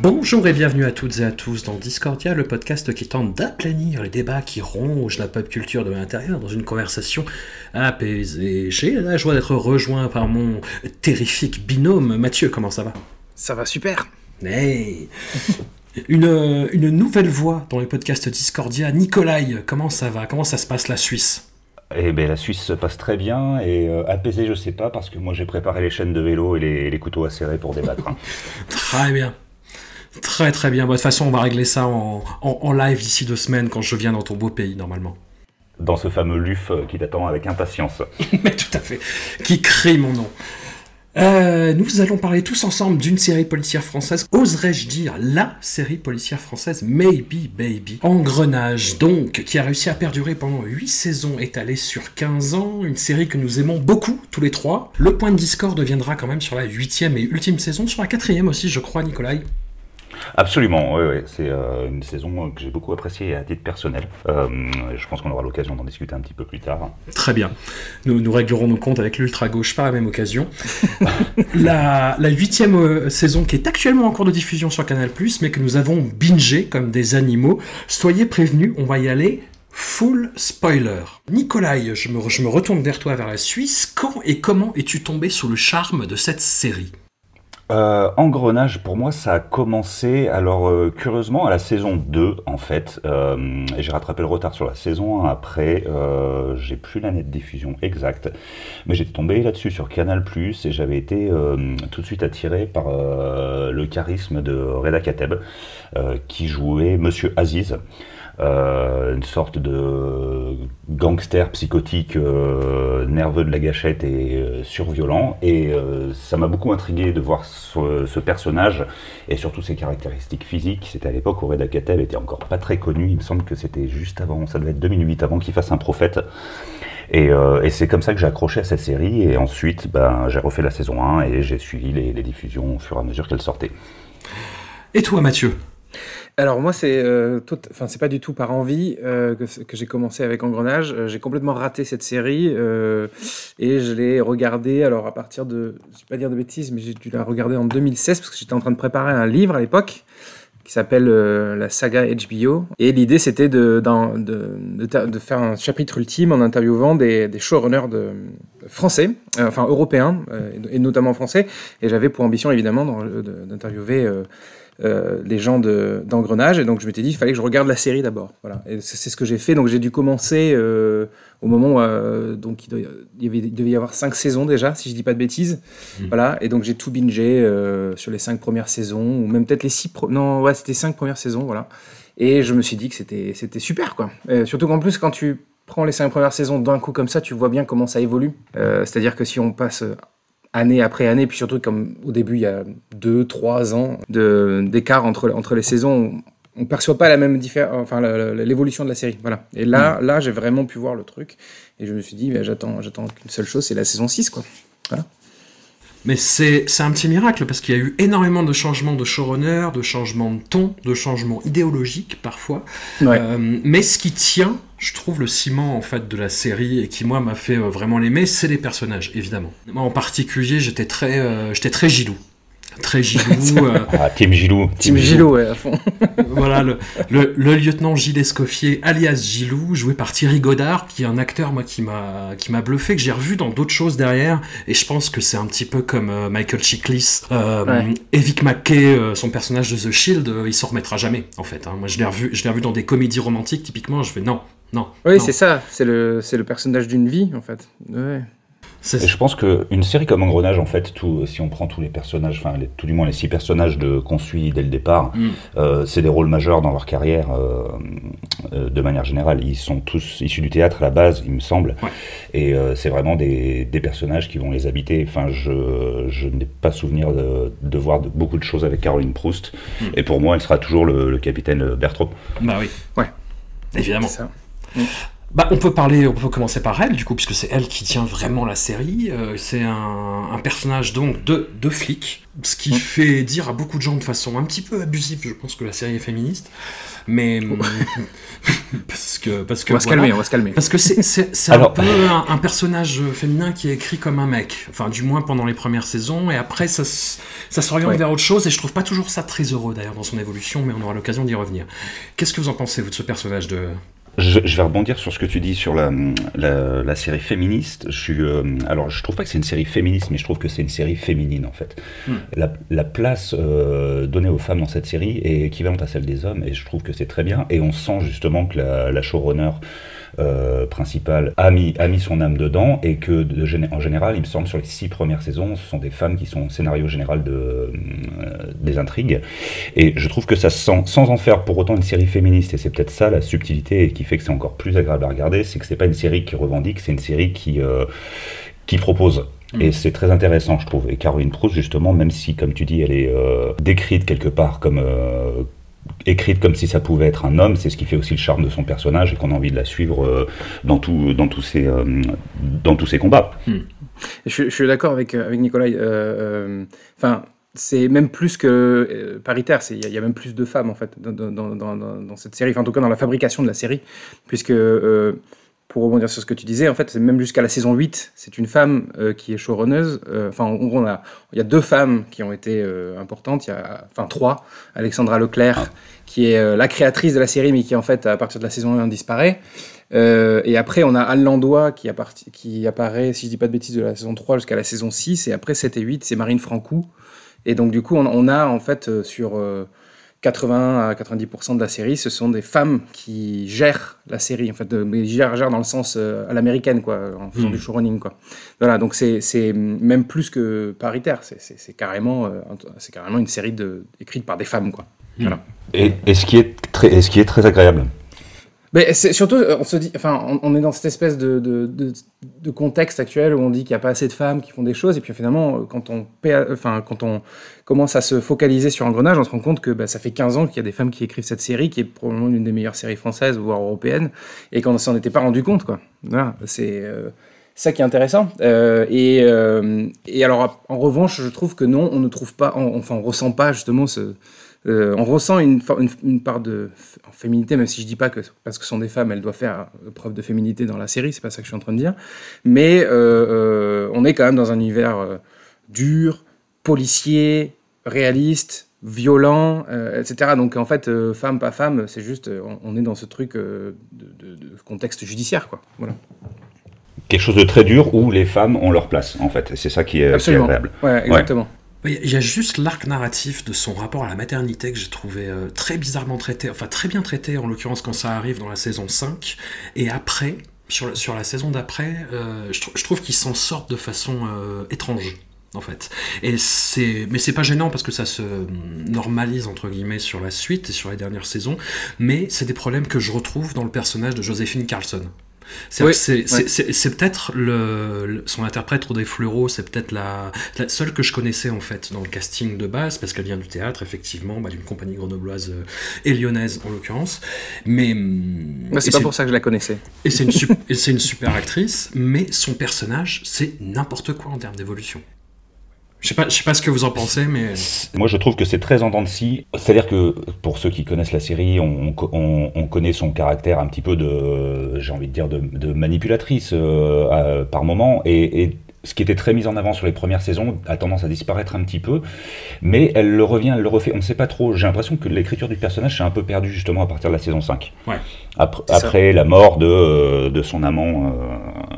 Bonjour et bienvenue à toutes et à tous dans Discordia, le podcast qui tente d'aplanir les débats qui rongent la pop culture de l'intérieur dans une conversation apaisée. J'ai la joie d'être rejoint par mon terrifique binôme. Mathieu, comment ça va? Ça va super. Hey une, une nouvelle voix dans le podcast Discordia. Nicolai, comment ça va? Comment ça se passe la Suisse? Eh bien, la Suisse se passe très bien et euh, apaisée, je sais pas, parce que moi j'ai préparé les chaînes de vélo et les, les couteaux à serrer pour débattre. hein. Très bien. Très très bien. Bon, de toute façon, on va régler ça en, en- en live d'ici deux semaines quand je viens dans ton beau pays, normalement. Dans ce fameux LUF euh, qui t'attend avec impatience. Mais tout à fait. Qui crie mon nom. Euh, nous allons parler tous ensemble d'une série policière française, oserais-je dire la série policière française? Maybe Baby. Engrenage donc, qui a réussi à perdurer pendant 8 saisons étalées sur 15 ans, une série que nous aimons beaucoup tous les trois. Le point de discorde deviendra quand même sur la huitième et ultime saison, sur la quatrième aussi je crois Nicolai. Absolument, oui, c'est euh, une saison que j'ai beaucoup appréciée à titre personnel. Euh, je pense qu'on aura l'occasion d'en discuter un petit peu plus tard. Très bien. Nous, réglerons nos comptes avec l'ultra-gauche par la même occasion. la, la huitième euh, saison qui est actuellement en cours de diffusion sur Canal+, mais que nous avons bingé comme des animaux. Soyez prévenus, on va y aller full spoiler. Nicolai, je me, je me retourne vers toi, vers la Suisse. Quand et comment es-tu tombé sous le charme de cette série? Euh, Engrenage, pour moi, ça a commencé, alors euh, curieusement, à la saison 2, en fait. Euh, j'ai rattrapé le retard sur la saison 1 après. Euh, j'ai plus l'année de diffusion exacte. Mais j'étais tombé là-dessus sur Canal, et j'avais été euh, tout de suite attiré par le charisme de Reda Kateb, qui jouait Monsieur Aziz. Euh, une sorte de gangster psychotique euh, nerveux de la gâchette et euh, surviolent. Et ça m'a beaucoup intrigué de voir ce, personnage et surtout ses caractéristiques physiques. C'était à l'époque où Reda Kateb était encore pas très connu. Il me semble que c'était juste avant ça devait être 2008 avant qu'il fasse un prophète. Et, et c'est comme ça que j'ai accroché à cette série. Et ensuite ben, j'ai refait la saison 1 et j'ai suivi les, les diffusions au fur et à mesure qu'elles sortaient Et toi Mathieu? Alors moi, c'est euh, enfin c'est pas du tout par envie euh, que, j'ai commencé avec Engrenage. Euh, j'ai complètement raté cette série et je l'ai regardée. Alors à partir de, je vais pas dire de bêtises, mais j'ai dû la regarder en 2016 parce que j'étais en train de préparer un livre à l'époque qui s'appelle la saga HBO. Et l'idée c'était de, faire un chapitre ultime en interviewant des, showrunners de, français, enfin européens et, notamment français. Et j'avais pour ambition évidemment d'interviewer euh, les gens de- d'engrenage. Et donc je m'étais dit il fallait que je regarde la série d'abord. Voilà. Et c'est ce que j'ai fait. Donc j'ai dû commencer euh, au moment où euh, donc il, devait y avoir cinq saisons déjà si je dis pas de bêtises. Voilà. Et donc j'ai tout bingé sur les cinq premières saisons ou même peut-être les six pro- non ouais c'était cinq premières saisons voilà. Et je me suis dit que c'était super quoi. Surtout qu'en plus quand tu prends les cinq premières saisons d'un coup comme ça tu vois bien comment ça évolue. Euh, c'est à dire que si on passe année après année, puis surtout comme au début il y a deux, trois ans de- d'écart entre, entre les saisons, on ne perçoit pas la même enfin l'évolution de la série. Voilà. Et là, là j'ai vraiment pu voir le truc et je me suis dit, ben, j'attends, j'attends qu'une seule chose, c'est la saison 6 quoi. Mais c'est c'est un petit miracle parce qu'il y a eu énormément de changements de showrunner, de changements de ton, de changements idéologiques parfois. Ouais. Euh, mais ce qui tient, je trouve, le ciment en fait de la série et qui moi m'a fait euh, vraiment l'aimer, c'est les personnages, évidemment. Moi en particulier, j'étais très, euh, j'étais très Gilou. Très Gilou. euh, ah, Team Gilou Team Gilo, ouais, à fond. voilà, le, le, le lieutenant Gilles Escoffier, alias Gilou, joué par Thierry Godard, qui est un acteur, moi, qui m'a, qui m'a bluffé, que j'ai revu dans d'autres choses derrière, et je pense que c'est un petit peu comme euh, Michael Chiklis, euh, Ouais. Evic McKay, euh, son personnage de The Shield, euh, il s'en remettra jamais, en fait. hein. Moi, je l'ai revu, je l'ai revu dans des comédies romantiques, typiquement, je fais non, non. Oui, c'est ça, c'est le, c'est le personnage d'une vie en fait. Ouais. C'est- Et je pense qu'une série comme Engrenage, en fait, tout, si on prend tous les personnages, enfin, les- tout du moins les six personnages de, qu'on suit dès le départ, Mm. euh, c'est des rôles majeurs dans leur carrière, euh, euh, de manière générale. Ils sont tous issus du théâtre à la base, il me semble. Ouais. Et euh, c'est vraiment des, des personnages qui vont les habiter. Enfin, je, je n'ai pas souvenir de, de voir de- beaucoup de choses avec Caroline Proust. Mm. Et pour moi, elle sera toujours le, le capitaine Bertrand. Bah oui. Ouais. Évidemment. C'est ça. Bah, on peut parler, on peut commencer par elle, du coup, puisque c'est elle qui tient vraiment la série. Euh, c'est un, un personnage donc de, de flic, ce qui fait dire à beaucoup de gens de façon un petit peu abusive, je pense que la série est féministe, mais parce que parce que On va se calmer, on va se calmer. Parce que c'est un peu un, un personnage féminin qui est écrit comme un mec, enfin du moins pendant les premières saisons, et après ça, ça s'oriente Ouais. vers autre chose, et je trouve pas toujours ça très heureux d'ailleurs dans son évolution, mais on aura l'occasion d'y revenir. Qu'est-ce que vous en pensez, vous, de ce personnage de... Je, je vais rebondir sur ce que tu dis sur la, la, la série féministe. Je suis, euh, alors, je trouve pas que c'est une série féministe, mais je trouve que c'est une série féminine en fait. Hmm. La, la place euh, donnée aux femmes dans cette série est équivalente à celle des hommes, et je trouve que c'est très bien. Et on sent justement que la, la showrunner euh, principale a mis, a mis son âme dedans, et que de en général, il me semble, sur les six premières saisons, ce sont des femmes qui sont au scénario général de, euh, des intrigues. Et je trouve que ça se sent, sans en faire pour autant une série féministe, et c'est peut-être ça la subtilité et qui fait que c'est encore plus agréable à regarder, c'est que c'est pas une série qui revendique, c'est une série qui, euh, qui propose. Et c'est très intéressant, je trouve. Et Caroline Proust, justement, même si, comme tu dis, elle est euh, décrite quelque part comme. euh, écrite comme si ça pouvait être un homme, c'est ce qui fait aussi le charme de son personnage et qu'on a envie de la suivre euh, dans, tout, dans, tous ses, euh, dans tous ses combats. Je, suis- je suis d'accord avec, euh, avec Nicolas. euh, euh, Enfin, c'est même plus que euh, paritaire. Il y, a- même plus de femmes en fait dans, cette série. En tout cas, dans la fabrication de la série, puisque euh, pour rebondir sur ce que tu disais, en fait, c'est même jusqu'à la saison 8, c'est une femme euh, qui est showrunneuse. Euh, Enfin, en gros, il y a deux femmes qui ont été euh, importantes. Il y a, enfin, trois. Alexandra Leclerc, qui est la créatrice de la série, mais qui en fait, à partir de la saison 1, disparaît. Et après, on a Anne Landois qui, apparaît, si je dis pas de bêtises, de la saison 3 jusqu'à la saison 6. Et après 7 et 8, c'est Marine Francoux. Et donc, du coup, on, a en fait sur 80 à 90% de la série, ce sont des femmes qui gèrent la série. En fait, de, mais gèrent, gèrent dans le sens euh, à l'américaine, quoi, en faisant Mhm. du showrunning, quoi. Voilà, donc c'est c'est même plus que paritaire. C'est- carrément, euh, c'est carrément une série de, écrite par des femmes, quoi. Voilà. Et, et ce, qui est très, et ce qui est très agréable. Surtout, euh, on se dit, enfin, on, est dans cette espèce de, contexte actuel où on dit qu'il n'y a pas assez de femmes qui font des choses, et puis finalement, euh, quand on, paie- enfin, quand on commence à se focaliser sur Engrenage, on se rend compte que bah, ça fait 15 ans qu'il y a des femmes qui écrivent cette série, qui est probablement l'une des meilleures séries françaises, voire européennes, et qu'on ne s'en était pas rendu compte, quoi. Voilà, c'est euh, ça qui est intéressant. Euh, et, euh, alors, en revanche, je trouve que non, on ne trouve pas, enfin, on ressent pas justement ce, euh, on ressent une, for- une, une part de féminité, même si je dis pas que parce que ce sont des femmes, elles doivent faire euh, preuve de féminité dans la série, c'est pas ça que je suis en train de dire. Mais euh, on est quand même dans un univers dur, policier, réaliste, violent, euh, etc. Donc en fait, euh, femme, pas femme, c'est juste, on, on est dans ce truc euh, de, de- de contexte judiciaire, quoi. Voilà. Quelque chose de très dur où les femmes ont leur place, en fait. C'est ça qui est, qui est Absolument. agréable. Ouais, exactement. Il y a juste l'arc narratif de son rapport à la maternité que j'ai trouvé euh, très bizarrement traité, enfin très bien traité en l'occurrence quand ça arrive dans la saison 5, et après, sur, la- saison d'après, euh, je trouve qu'ils s'en sortent de façon euh, étrange. En fait, et c'est, mais c'est pas gênant parce que ça se normalise entre guillemets sur la suite et sur les dernières saisons. Mais c'est des problèmes que je retrouve dans le personnage de Joséphine Carlson. C'est Oui, ouais. peut-être le, le- son interprète Rodé Fleureau, c'est peut-être la, la seule que je connaissais en fait dans le casting de base, parce qu'elle vient du théâtre, effectivement, bah, d'une compagnie grenobloise euh, et lyonnaise en l'occurrence. Mais hum, Moi, c'est pas pour ça que je la connaissais. et c'est une, sup- et c'est une super actrice, mais son personnage, c'est n'importe quoi en termes d'évolution. Je sais pas, je sais pas ce que vous en pensez, mais Moi, je trouve que c'est très en dents de scie. C'est-à-dire que pour ceux qui connaissent la série, on, on- on connaît son caractère un petit peu de, j'ai envie de dire, de, de manipulatrice euh, par moment. Et, et ce qui était très mis en avant sur les premières saisons a tendance à disparaître un petit peu. Mais elle le revient, elle le refait. On ne sait pas trop. J'ai l'impression que l'écriture du personnage s'est un peu perdue justement à partir de la saison 5. Ouais. Après la mort de, euh, de son amant. euh,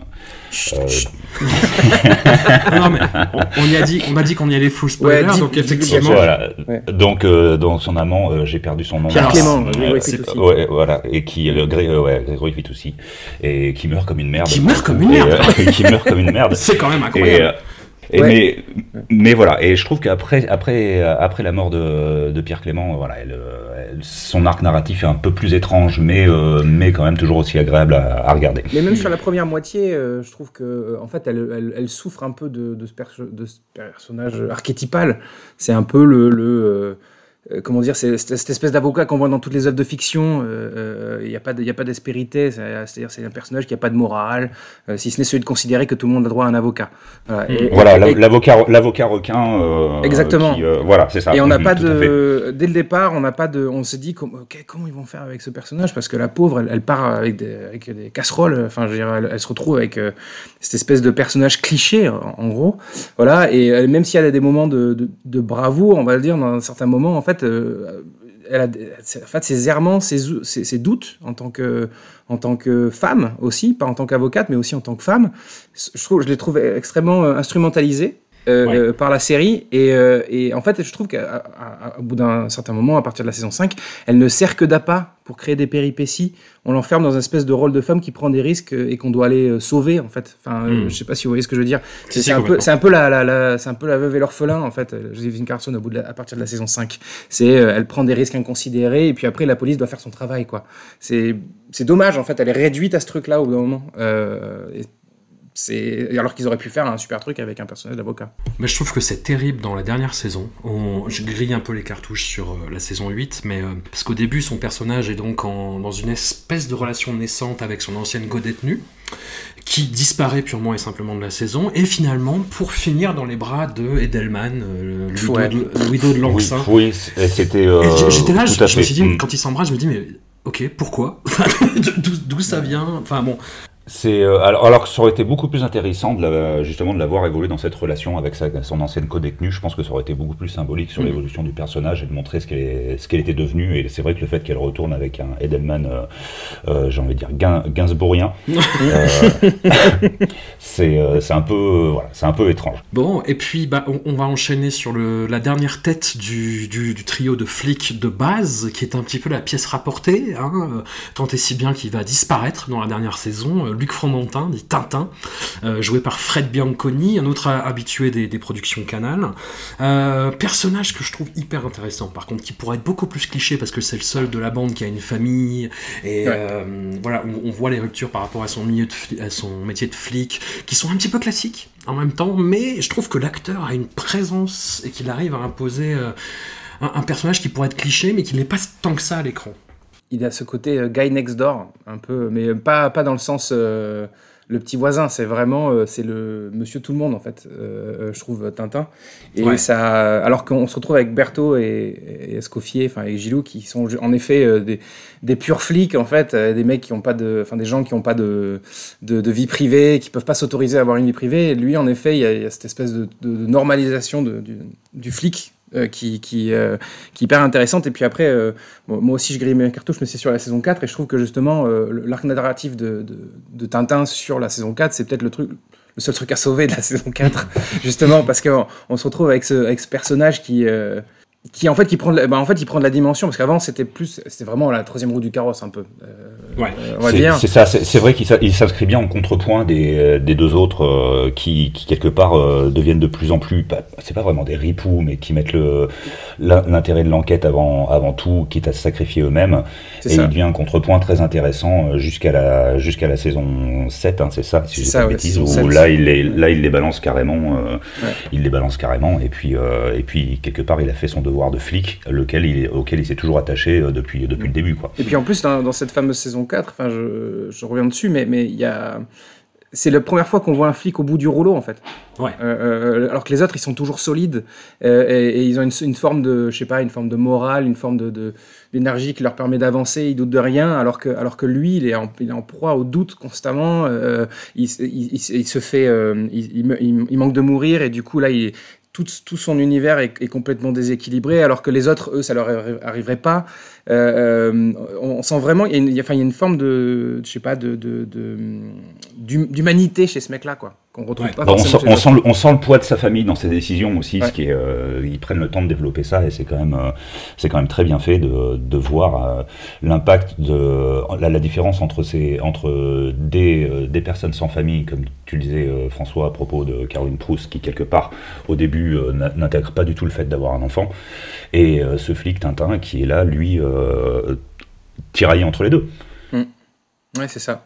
Euh, non, mais on, on y a dit, on a dit qu'on y allait full spoiler, Ouais, donc effectivement. voilà. Ouais. Donc, euh, donc son amant, euh, j'ai perdu son nom. Pierre Alors, Clément, Fitoussi. Ouais, voilà, et qui, le Gré, euh, ouais, Grégory Fitoussi, et qui meurt comme une merde. Qui meurt comme une Et, merde. euh, qui meurt comme une merde. C'est quand même Et, incroyable. euh, et Ouais. mais, mais voilà, et je trouve qu'après après, euh, après la mort de, de Pierre Clément, euh, voilà, elle, euh, elle- son arc narratif est un peu plus étrange, mais, euh, mais quand même toujours aussi agréable à, à regarder. Mais même sur la première moitié, euh, je trouve que en fait, elle, elle, elle souffre un peu de, de, ce, perso- de ce personnage archétypal. C'est un peu le, le euh, euh, comment dire, c'est c'est cette espèce d'avocat qu'on voit dans toutes les œuvres de fiction. euh, Il n'y a pas y a pas d'aspérité. c'est- C'est-à-dire, c'est un personnage qui n'a pas de morale, euh, si ce n'est celui de considérer que tout le monde a droit à un avocat. Voilà. Et- Voilà, et- la- et- l'avocat l'avocat requin. euh, Exactement. qui, euh, voilà, c'est ça. Et on n'a Mhm, pas de, dès le départ, on n'a pas de, on s'est dit com- ok, comment ils vont faire avec ce personnage parce que la pauvre, elle, elle part avec des, avec des casseroles. Enfin, je veux dire, elle, elle se retrouve avec euh, cette espèce de personnage cliché en, en gros. Voilà. Et euh, même si elle a des moments de, de, de bravoure, on va le dire, dans certains moments, en fait, euh, elle en fait, ses errements, ses, ou- ses, ses doutes en tant que femme aussi, pas en tant qu'avocate, mais aussi en tant que femme. Je je les trouve extrêmement euh, instrumentalisés. Euh, Ouais. euh, par la série. Et, euh, et en fait je trouve qu'au bout d'un certain moment à partir de la saison 5 elle ne sert que d'appât pour créer des péripéties. On l'enferme dans une espèce de rôle de femme qui prend des risques euh, et qu'on doit aller euh, sauver en fait. Enfin euh, Mm. je sais pas si vous voyez ce que je veux dire. C'est si, un peu un peu la, la, la- c'est un peu la veuve et l'orphelin en fait. Joséphine Carson au bout de la- à partir de la saison 5 c'est euh, elle prend des risques inconsidérés et puis après la police doit faire son travail quoi. C'est c'est dommage en fait. Elle est réduite à ce truc là au bout d'un moment. Euh, et c'est alors qu'ils auraient pu faire un super truc avec un personnage d'avocat Mais je trouve que c'est terrible dans la dernière saison. On, je grille un peu les cartouches sur euh, la saison 8, mais euh, parce qu'au début, son personnage est donc en- dans une espèce de relation naissante avec son ancienne co-détenue, qui disparaît purement et simplement de la saison, et finalement, pour finir dans les bras de Edelman, euh, le widow de, le widow de Oui, Langsin. oui, c- c'était. euh, J'étais là, tout je, à je me suis dit, Mm. quand ils s'embrassent, je me dis, mais ok, pourquoi? D'où ça vient? Enfin bon, C'est euh, alors, alors que ça aurait été beaucoup plus intéressant de la- justement de l'avoir évolué dans cette relation avec sa- son ancienne co-détenue. Je pense que ça aurait été beaucoup plus symbolique sur Mhm. l'évolution du personnage et de montrer ce qu'elle était devenue. Et c'est vrai que le fait qu'elle retourne avec un Edelman, euh, euh, j'ai envie de dire Gain- Gainsbourgien, c'est un peu voilà, c'est un peu étrange. Bon, et puis bah, on, on va enchaîner sur le, la dernière tête du, du, du trio de flics de base, qui est un petit peu la pièce rapportée, hein, tant et si bien qu'il va disparaître dans la dernière saison. Luc Fromentin, dit Tintin, euh, joué par Fred Bianconi, un autre habitué des, des productions Canal. Euh, personnage que je trouve hyper intéressant, par contre, qui pourrait être beaucoup plus cliché parce que c'est le seul de la bande qui a une famille, et Ouais. euh, voilà, on, on voit les ruptures par rapport à son, milieu de fli- à son métier de flic, qui sont un petit peu classiques en même temps, mais je trouve que l'acteur a une présence et qu'il arrive à imposer un personnage qui pourrait être cliché, mais qui n'est pas tant que ça à l'écran. Il a ce côté euh, guy next door, un peu, mais pas, pas dans le sens euh, le petit voisin, c'est vraiment euh, c'est le monsieur tout le monde en fait, euh, je trouve Tintin. Et Ouais. ça, alors qu'on se retrouve avec Berthaud et, et Escoffier, enfin avec Gilou, qui sont en effet des, des purs flics en fait, des mecs qui ont pas de, enfin des gens qui n'ont pas de, de, de vie privée, qui peuvent pas s'autoriser à avoir une vie privée. Et lui, en effet, il y a, il y a cette espèce de, de- normalisation du, du flic. Euh, qui, euh, qui est hyper intéressante. Et puis après euh, moi aussi, je grille mes cartouches, mais c'est sur la saison 4, et je trouve que justement, l'arc narratif de, de, de Tintin sur la saison 4, c'est peut-être le truc, le seul truc à sauver de la saison 4, justement, parce qu'on on se retrouve avec ce, avec ce personnage qui, qui en fait, qui prend de la, bah, en fait, il prend de la dimension, parce qu'avant, c'était plus, c'était vraiment la troisième roue du carrosse, un peu. Euh, Ouais. euh, on va C'est dire. c'est ça, c'est c'est vrai qu'il s'inscrit bien en contrepoint des, des deux autres euh, qui, qui, quelque part euh, deviennent de plus en plus, pas- c'est pas vraiment des ripoux, mais qui mettent le- l'in- l'intérêt de l'enquête avant, avant tout, quitte à se sacrifier eux-mêmes. C'est Et ça. il devient un contrepoint très intéressant euh, jusqu'à la, jusqu'à la saison 7, hein, c'est ça, si C'est je pas ouais, saison où 7. là il, les, là il les balance carrément, euh, Ouais. il les balance carrément, et puis, euh, et puis quelque part il a fait son devoir de flic, lequel il, est- auquel il s'est toujours attaché euh, depuis, depuis le début. Quoi. Et puis en plus, dans, dans cette fameuse saison 4, enfin, je, je reviens dessus, mais mais il y a. C'est la première fois qu'on voit un flic au bout du rouleau, en fait. Ouais. Euh, euh, alors que les autres, ils sont toujours solides euh, et, et ils ont une, une forme de, je sais pas, une forme de morale, une forme de de- d'énergie qui leur permet d'avancer. Ils doutent de rien, alors que alors que lui, il est en, il est en proie au doute constamment. euh, il, se- il, il se- il se fait, euh, il, il me- il- il manque de mourir et du coup là, il tout, son univers est, complètement déséquilibré, alors que les autres, eux, ça leur arri- arriverait pas. Euh, euh, on, sent vraiment, il y, a une, y a- une forme de, je sais pas, de, de, de- d'hum- d'humanité chez ce mec-là, quoi, qu'on retrouve Ouais. pas Bah, on, sent, on, le, on sent le poids de sa famille dans ses décisions aussi, Ouais. ce qui est, euh, ils prennent le temps de développer ça et c'est quand même, euh, c'est quand même très bien fait de, de voir euh, l'impact de la, la différence entre ces, entre des, euh, des personnes sans famille, comme tu le disais euh, François à propos de Caroline Proust, qui quelque part au début euh, n'intègre pas du tout le fait d'avoir un enfant, et euh, ce flic Tintin qui est là, lui, euh, tiraillé entre les deux. autres. Ouais, c'est ça.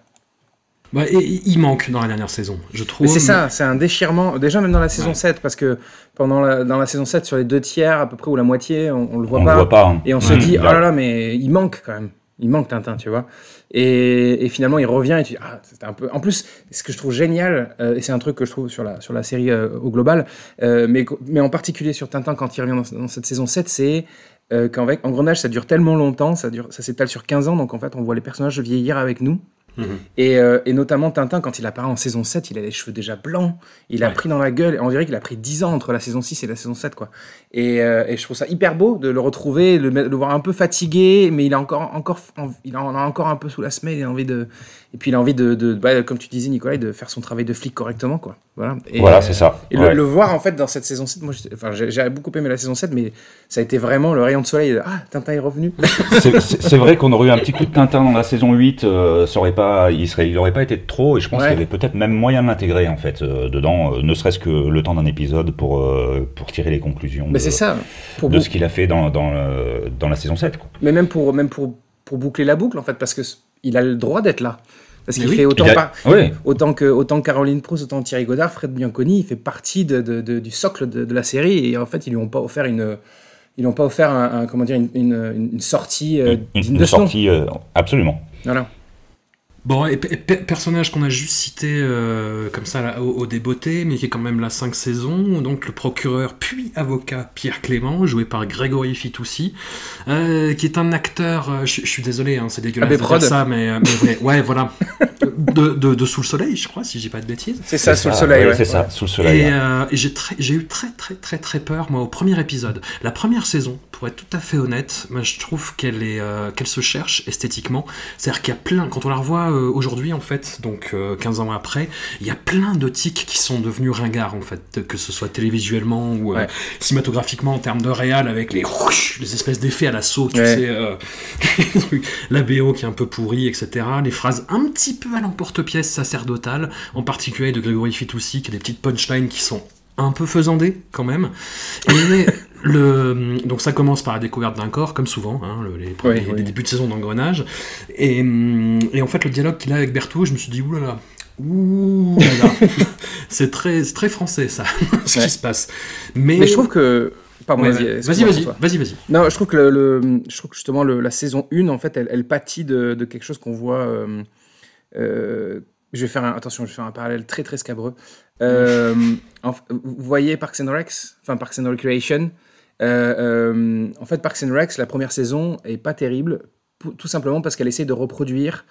Bah, et, il manque dans la dernière saison, je trouve. Mais c'est ça, c'est un déchirement. Déjà, même dans la saison Ouais. 7, parce que pendant la, dans la saison 7, sur les deux tiers, à peu près, ou la moitié, on, on le voit on pas. le voit pas. hein. Et on se dit, oh a- là là, mais il manque quand même. Il manque Tintin, tu vois. Et, et finalement, il revient et tu dis, ah, c'était un peu. En plus, ce que je trouve génial, euh, et c'est un truc que je trouve sur la, sur la série euh, au global, euh, mais, mais en particulier sur Tintin quand il revient dans, dans cette saison 7, c'est euh, qu'avec Engrenage, ça dure tellement longtemps, ça, dure, ça s'étale sur 15 ans, donc en fait, on voit les personnages vieillir avec nous. Mhm. Et, euh, et notamment Tintin, quand il apparaît en saison 7, il a les cheveux déjà blancs, il a Ouais. pris dans la gueule, on dirait qu'il a pris 10 ans entre la saison 6 et la saison 7, quoi. Et, euh, et je trouve ça hyper beau de le retrouver, le, le voir un peu fatigué, mais il a encore, encore, en- il en a encore un peu sous la semelle, il a envie de, et puis il a envie de, de bah, comme tu disais Nicolas, de faire son travail de flic correctement, quoi. Voilà. Et, Voilà, euh, c'est ça. Et Ouais. le, le voir en fait dans cette saison 7, moi, enfin, j'ai beaucoup aimé la saison 7, mais ça a été vraiment le rayon de soleil. de, ah, Tintin est revenu. C'est- vrai qu'on aurait eu un petit coup de Tintin dans la saison 8, euh, ça aurait pas, il serait, il aurait pas été trop, et je pense Ouais. qu'il y avait peut-être même moyen de l'intégrer en fait euh, dedans, euh, ne serait-ce que le temps d'un épisode pour pour tirer les conclusions mais de, c'est ça. Pour de beaucoup- ce qu'il a fait dans dans, la saison 7. Quoi. Mais même pour, même pour, pour boucler la boucle, en fait, parce que il a le droit d'être là. Parce qu'il oui. fait autant, a- par- autant, que, autant que Caroline Proust, autant Thierry Godard, Fred Bianconi, il fait partie de, de- de- du socle de, la série. Et en fait, ils lui ont pas offert une. Ils lui ont pas offert un, un- comment dire, une, une- une sortie euh, Une, sortie, euh, absolument. Voilà. Bon, et, pe- pe- personnage qu'on a juste cité euh, comme ça là, au, au débeauté, mais qui est quand même là 5 saisons, donc le procureur puis avocat Pierre Clément, joué par Grégory Fitoussi, euh, qui est un acteur, euh, je suis désolé, hein, c'est dégueulasse AB de dire ça, mais, mais ouais, ouais, voilà, de, de, de Sous le Soleil, je crois, si j'ai pas de bêtises. C'est ça, sous le soleil. ouais, ouais. C'est ça, sous le soleil. Et, euh, et j'ai très- j'ai eu très très très très peur moi au premier épisode. La première saison, pour être tout à fait honnête, moi je trouve qu'elle est euh, qu'elle se cherche esthétiquement. C'est-à-dire qu'il y a plein, quand on la revoit euh, aujourd'hui en fait, donc euh, 15 ans après, il y a plein de tics qui sont devenus ringards en fait, que ce soit télévisuellement ou euh, Ouais. cinématographiquement en termes de réal avec les les espèces d'effets à la saut, tu Ouais. sais, euh, la BO qui est un peu pourrie, etc. Les phrases un petit peu à l'emporte-pièce sacerdotale, en particulier de Grégory Fitoussi, qui a des petites punchlines qui sont un peu faisandées quand même. Et le, donc ça commence par la découverte d'un corps, comme souvent, hein, le- les, premiers, Oui, oui. les débuts de saison d'engrenage. Et, hum, et en fait, le dialogue qu'il a avec Berthaud, je me suis dit, oulala, oulala, c'est très, très français ça, ce Ouais. qui se passe. Mais, Mais je trouve que. Pardon, Ouais, vas-y, vas-y, vas-y, vas-y. Non, je trouve que, le, le- je trouve que justement le- la saison 1, en fait, elle, elle pâtit de, de quelque chose qu'on voit. euh, je vais faire un, attention, je vais faire un parallèle très très scabreux. Euh, en- vous voyez Parks and Recs, enfin Parks and Recreation. euh, euh, en fait, Parks and Recs, la première saison est pas terrible, tout simplement parce qu'elle essaie de reproduire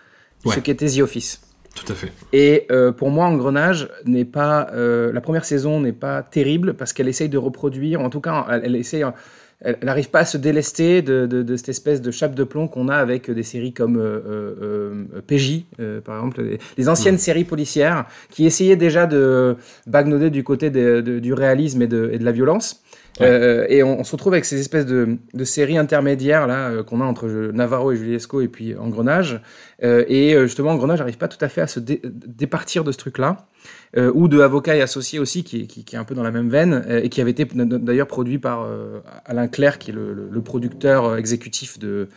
Ouais. ce qu'était The Office. Tout à fait. Et euh, pour moi, Engrenage n'est pas. euh, la première saison n'est pas terrible parce qu'elle essaye de reproduire, en tout cas, elle, elle essaye. Elle n'arrive pas à se délester de, de- de cette espèce de chape de plomb qu'on a avec des séries comme euh, euh, euh, PJ, euh, par exemple, les, les anciennes séries policières qui essayaient déjà de bagnoder du côté de- du réalisme et de, et la violence. Ouais. Euh, et on, on se retrouve avec ces espèces de, séries intermédiaires là euh, qu'on a entre euh, Navarro et Juliesco et puis Engrenage. Euh, et euh, justement, Engrenage n'arrive pas tout à fait à se dé- départir de ce truc-là. Euh, ou de Avocat et Associés aussi, qui, est- qui- qui est un peu dans la même veine, euh, et qui avait été d'ailleurs produit par euh, Alain Clerc, qui est le, le- le producteur euh, exécutif de,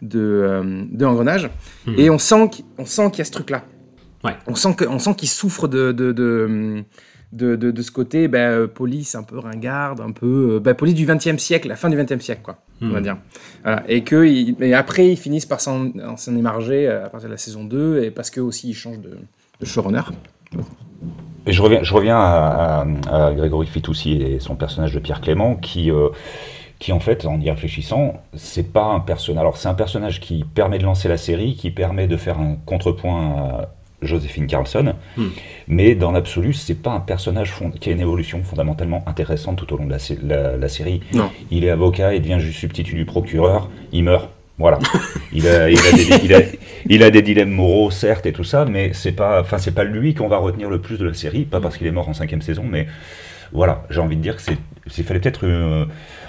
de, de Engrenage. Mhm. Et on sent qu'il on sent qu'il y a ce truc-là. Ouais. On sent qu'il souffre de, de, de, de, de- de ce côté ben, police un peu ringarde, un peu ben, police du XXe siècle, la fin du XXe siècle, quoi, on va Mhm. dire. Voilà. Et, que, il- et après, ils finissent par s'en émarger à partir de la saison 2, et parce que aussi ils changent de, de showrunner. Et je reviens, je reviens à, à- à Grégory Fitoussi et son personnage de Pierre Clément, qui, euh, qui en fait, en y réfléchissant, c'est pas un personnage. Alors, c'est un personnage qui permet de lancer la série, qui permet de faire un contrepoint Joséphine Carlson, Hmm. mais dans l'absolu, c'est pas un personnage fond- qui a une évolution fondamentalement intéressante tout au long de la, sé- la- la série. Non. Il est avocat, il devient juste substitut du procureur, il meurt. Voilà. il, a, il, a des, il, a, il a des dilemmes moraux, certes, et tout ça, mais c'est pas, enfin, c'est pas lui qu'on va retenir le plus de la série, pas parce qu'il est mort en cinquième saison, mais voilà, j'ai envie de dire que c'est, fallait peut-être euh,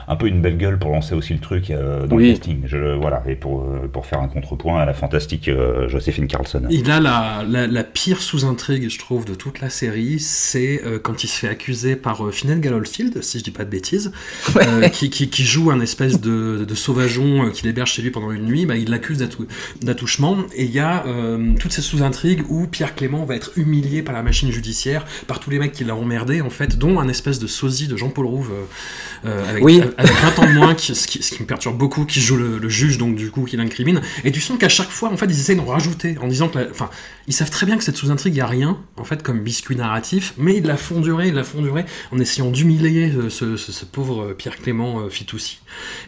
un peu une belle gueule pour lancer aussi le truc euh, dans Oui. le casting. Je, voilà, et pour, euh, pour faire un contrepoint à la fantastique euh, Joséphine Carlson. Il a la, la, la pire sous-intrigue, je trouve, de toute la série, c'est euh, quand il se fait accuser par euh, Finel Galolfield, si je dis pas de bêtises, euh, qui, qui, qui joue un espèce de, de sauvageon euh, qu'il héberge chez lui pendant une nuit, bah, il l'accuse d'attouchement. d'attouchement, et il y a euh, toutes ces sous-intrigues où Pierre Clément va être humilié par la machine judiciaire, par tous les mecs qui l'ont emmerdé, en fait, dont un espèce de sosie de Jean-Paul Rouve, euh, euh, avec, Oui. Avec 20 ans de moins, qui- ce, qui, me perturbe beaucoup, qui joue le, juge, donc du coup, qui l'incrimine. Et tu sens qu'à chaque fois, en fait, ils essayent d'en rajouter, en disant que, enfin, ils savent très bien que cette sous-intrigue, il n'y a rien, en fait, comme biscuit narratif, mais ils la font durer, ils la font durer, en essayant d'humilier euh, ce, ce- ce pauvre euh, Pierre Clément euh, Fitoussi.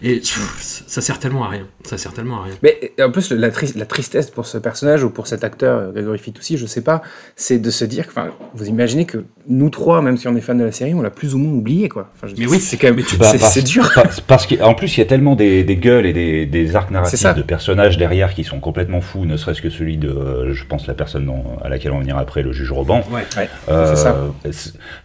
Et pff, ça sert tellement à rien. Ça sert tellement à rien. Mais en plus, la, tris- la tristesse pour ce personnage ou pour cet acteur, Grégory Fitoussi, je sais pas, c'est de se dire que, enfin, vous imaginez que nous trois, même si on est fan de la série, on l'a plus ou moins oublié, quoi. Enfin, je veux Mais oui, c'est quand même, c'est- dur. Parce, qu'en plus, il y a tellement des, des gueules et des, des arcs narratifs de personnages derrière qui sont complètement fous, ne serait-ce que celui de, euh, je pense, la personne dont- à laquelle on va venir après, le juge Roban. Ouais. Euh, c'est ça.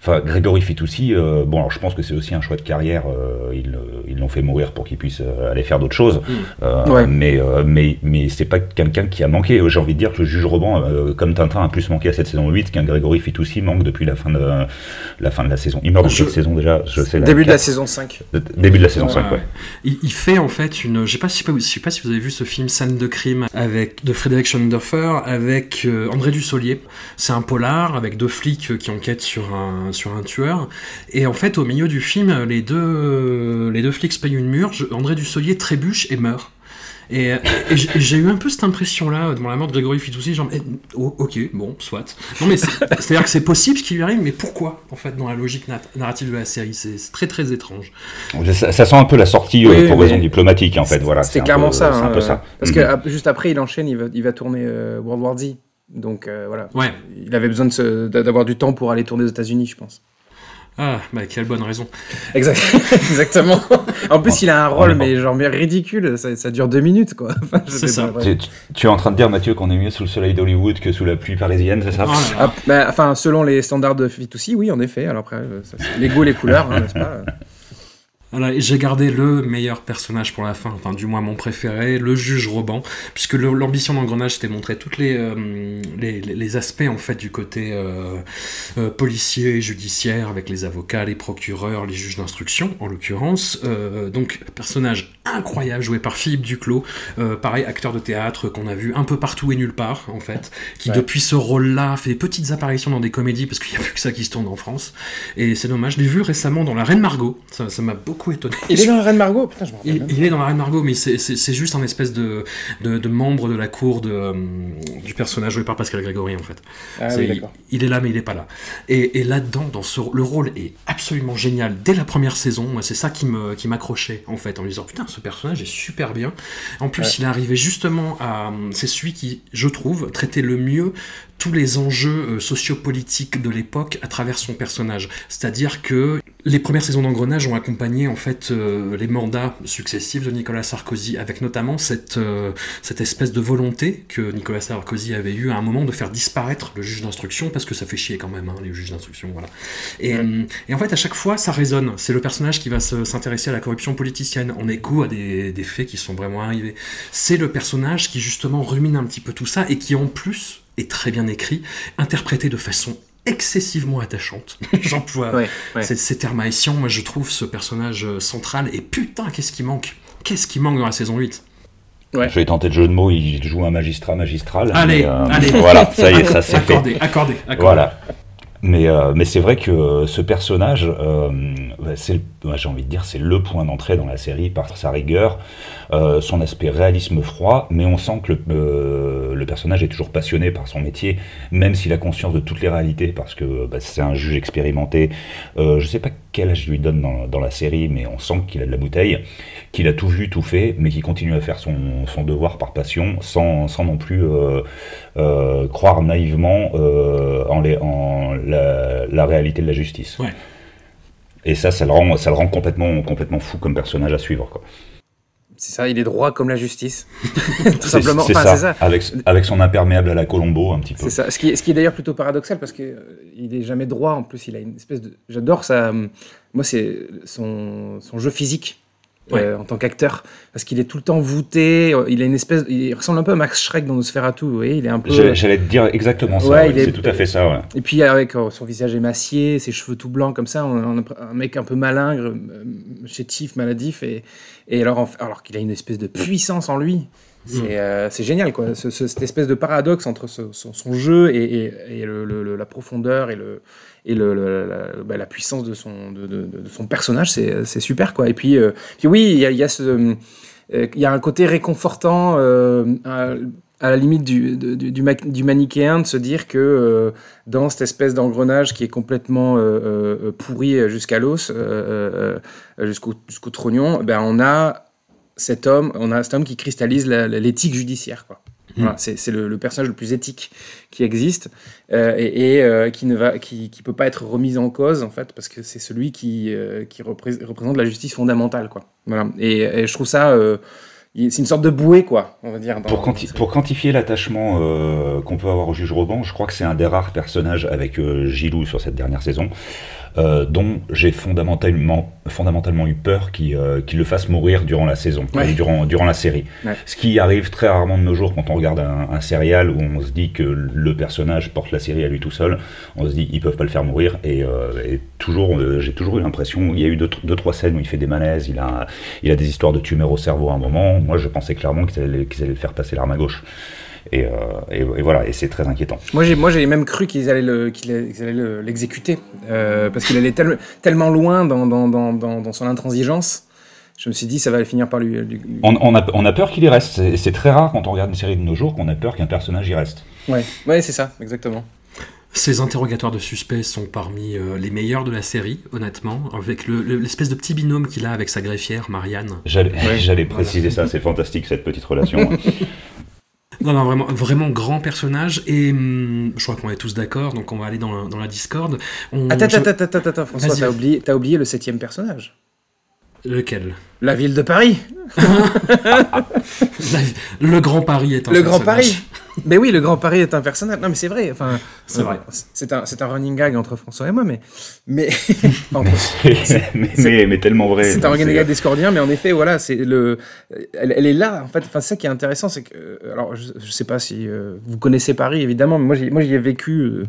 Enfin, Grégory Fitoussi, euh, bon, alors je pense que c'est aussi un choix de carrière. euh, ils euh, ils l'ont fait mourir pour qu'il puisse euh, aller faire d'autres choses. Euh, Ouais. Mais, euh, mais, mais c'est pas quelqu'un qui a manqué. J'ai envie de dire que le juge Roban, euh, comme Tintin, a plus manqué à cette saison 8 qu'un Grégory Fitoussi manque depuis la fin de la, fin de la saison. Il meurt dans Je- saison déjà Je sais. Début de la saison 5. Début de la saison Ouais, 5, ouais. Il, il fait en fait une. Je sais pas, si- je sais pas si vous avez vu ce film Scène de crime avec de Frédéric Schoendorfer avec euh, André Dussolier. C'est un polar avec deux flics qui enquêtent sur un sur un tueur. Et en fait, au milieu du film, les deux les deux flics se payent une murge. André Dussolier trébuche et meurt. Et, et j'ai eu un peu cette impression-là devant la mort de Grégory Fitoussi, genre, eh, oh, ok, bon, soit. Non, mais c'est- c'est-à-dire que c'est possible ce qui lui arrive, mais pourquoi, en fait, dans la logique nat- narrative de la série? C'est très très étrange. Ça, ça sent un peu la sortie euh, pour raison diplomatique, en fait. Voilà, c'est clairement peu- ça. Un hein, peu euh, ça. Parce Mhm. que ah, juste après, il enchaîne, il va, il va tourner euh, World War Z. Donc euh, voilà. Ouais. Il avait besoin d'avoir du temps pour aller tourner aux États-Unis, je pense. Ah, bah, quelle bonne raison. Exact- Exactement. En plus, il a un rôle, mais genre mais ridicule. Ça, ça dure deux minutes, quoi. Enfin, C'est ça. Tu, ouais. tu- tu es en train de dire, Mathieu, qu'on est mieux sous le soleil d'Hollywood que sous la pluie parisienne, c'est ça Oh là. Ah, bah, enfin, selon les standards de Fitoussi, oui, en effet. Alors après, euh, ça, c'est les goûts et les couleurs, hein, n'est-ce pas Voilà, et j'ai gardé le meilleur personnage pour la fin, enfin du moins mon préféré, le juge Roban, puisque l'ambition d'engrenage c'était de montrer tous les, euh, les, les- aspects en fait du côté euh, euh, policier, judiciaire, avec les avocats, les procureurs, les juges d'instruction en l'occurrence. Donc personnage incroyable joué par Philippe Duclos, pareil acteur de théâtre qu'on a vu un peu partout et nulle part en fait, qui Ouais. depuis ce rôle-là fait des petites apparitions dans des comédies parce qu'il n'y a plus que ça qui se tourne en France. Et c'est dommage, je l'ai vu récemment dans La Reine Margot, ça m'a beaucoup étonné. Il est dans la Reine Margot? Putain, je me rappelle Il, est dans la Reine Margot, mais c'est- juste un espèce de, de, de membre de la cour de, euh, du personnage joué par Pascal Grégory, en fait. Ah oui, il, est là, mais il est pas là. Et, et là-dedans, dans ce, le rôle est absolument génial. Dès la première saison, c'est ça qui me qui m'accrochait, en fait, en me disant putain, ce personnage est super bien. En plus, Ouais. il est arrivé justement à. C'est celui qui, je trouve, traitait le mieux tous les enjeux euh, sociopolitiques de l'époque à travers son personnage. C'est-à-dire que les premières saisons d'engrenage ont accompagné en fait euh, les mandats successifs de Nicolas Sarkozy, avec notamment cette, euh, cette espèce de volonté que Nicolas Sarkozy avait eu à un moment de faire disparaître le juge d'instruction, parce que ça fait chier quand même, hein, les juges d'instruction, voilà. Et, et en fait, à chaque fois, ça résonne. C'est le personnage qui va se- s'intéresser à la corruption politicienne en écho à des, des faits qui sont vraiment arrivés. C'est le personnage qui justement rumine un petit peu tout ça et qui en plus est très bien écrit, interprété de façon excessivement attachante. J'emploie Ouais, ouais. ces, ces termes haïtiens. Moi, je trouve ce personnage euh, central et putain, qu'est-ce qui manque? Qu'est-ce qui manque dans la saison 8 Ouais. Je vais tenter le jeu de mots, il joue un magistrat magistral. Allez, mais, euh, allez. Voilà, ça y est, ça c'est fait. Accordé, accordé, accordé. Voilà. Mais, euh, mais c'est vrai que euh, ce personnage, euh, bah, ouais, j'ai envie de dire, c'est le point d'entrée dans la série par sa rigueur, son aspect réalisme froid, mais on sent que le, personnage est toujours passionné par son métier, même s'il a conscience de toutes les réalités, parce que bah, c'est un juge expérimenté. Je sais pas quel âge je lui donne dans, dans la série, mais on sent qu'il a de la bouteille, qu'il a tout vu, tout fait, mais qu'il continue à faire son, son devoir par passion, sans, sans non plus euh, euh, croire naïvement euh, en, les, en la, la réalité de la justice. Ouais. Et ça, ça le rend, ça le rend complètement, complètement fou comme personnage à suivre. Quoi. C'est ça, il est droit comme la justice. Tout simplement. c'est Enfin, ça, ça. Avec, avec son imperméable à la Colombo, un petit peu. C'est ça. Ce qui, est- ce qui est d'ailleurs plutôt paradoxal parce que euh, il est jamais droit. En plus, il a une espèce de. J'adore ça. Moi, c'est son, son jeu physique. euh, en tant qu'acteur, parce qu'il est tout le temps voûté, euh, il a une espèce, il ressemble un peu à Max Schreck dans Nosferatu, vous voyez, il est un peu, J'allais te dire exactement ça, Ouais, ouais, c'est tout à fait ça. Et puis avec euh, son visage émacié, ses cheveux tout blancs comme ça, on a un, mec un peu malingre, chétif, maladif, et, et alors, alors qu'il a une espèce de puissance en lui. C'est euh, c'est génial, quoi. Ce- ce- cette espèce de paradoxe entre ce- son, son jeu et, et- et le- le- le- la profondeur et, le, et la, bah, la puissance de son, de, de- de son personnage, c'est super, quoi. Et puis, euh, puis oui, il y a, il y a ce, euh, y a un côté réconfortant euh, à, la limite du, du, du, ma- du manichéen de se dire que euh, dans cette espèce d'engrenage qui est complètement euh, euh, pourri jusqu'à l'os, euh, jusqu'au jusqu'au trognon, ben on a cet homme, on a cet homme qui cristallise l'éthique judiciaire. Quoi. Voilà, c'est le, le personnage le plus éthique qui existe et, et, qui ne va, qui, qui peut pas être remis en cause en fait parce que c'est celui qui, qui représ- représente la justice fondamentale quoi. Voilà. Et, et je trouve ça, c'est une sorte de bouée quoi, on va dire. dans- Pour, quanti- pour quantifier l'attachement euh, qu'on peut avoir au juge Roban, je crois que c'est un des rares personnages avec euh, Gilou sur cette dernière saison, dont j'ai fondamentalement, fondamentalement eu peur qu'il euh, qu'il le fasse mourir durant la saison, Ouais. euh, durant, durant la série. Ouais. Ce qui arrive très rarement de nos jours quand on regarde un, un serial où on se dit que le personnage porte la série à lui tout seul, on se dit ils peuvent pas le faire mourir et, euh, et toujours, euh, j'ai toujours eu l'impression, il y a eu deux, deux trois scènes où il fait des malaises, il a, il a des histoires de tumeurs au cerveau à un moment. Moi, je pensais clairement qu'ils allaient, qu'ils allaient le faire passer l'arme à gauche. Et, euh, et, et voilà, et c'est très inquiétant. Moi, j'ai, moi, j'ai même cru qu'ils allaient, le, qu'ils allaient- qu'ils allaient le- l'exécuter euh, parce qu'il allait tel- tellement loin dans, dans, dans, dans, dans son intransigeance. Je me suis dit, ça va finir par lui. lui- lui- On, on a, on a peur qu'il y reste. C'est c'est très rare quand on regarde une série de nos jours qu'on a peur qu'un personnage y reste. Ouais, ouais, c'est ça, exactement. Ces interrogatoires de suspects sont parmi euh, les meilleurs de la série, honnêtement, avec le- le- l'espèce de petit binôme qu'il a avec sa greffière, Marianne. J'allais j'allais préciser ça, c'est fantastique cette petite relation. Non, non, vraiment, vraiment grand personnage, et hum, je crois qu'on est tous d'accord, donc on va aller dans la, dans la Discord. On- Attends, je- attends, attends, attends, attends, François, oublié, t'as oublié le septième personnage. Lequel? La ville de Paris. La- Le Grand Paris est un Le Grand personnage. Paris. Mais oui, le Grand Paris est un personnage. Non, mais c'est vrai. Enfin, C'est euh, vrai. C'est un, c'est un running gag entre François et moi, mais, mais, mais, mais, mais tellement vrai. C'est un running gag discordien, mais en effet, voilà, c'est le, elle, elle est là. En fait, enfin, c'est ça qui est intéressant, c'est que, euh, alors, je, je sais pas si euh, vous connaissez Paris, évidemment, mais moi, j'y, moi, j'y ai vécu euh,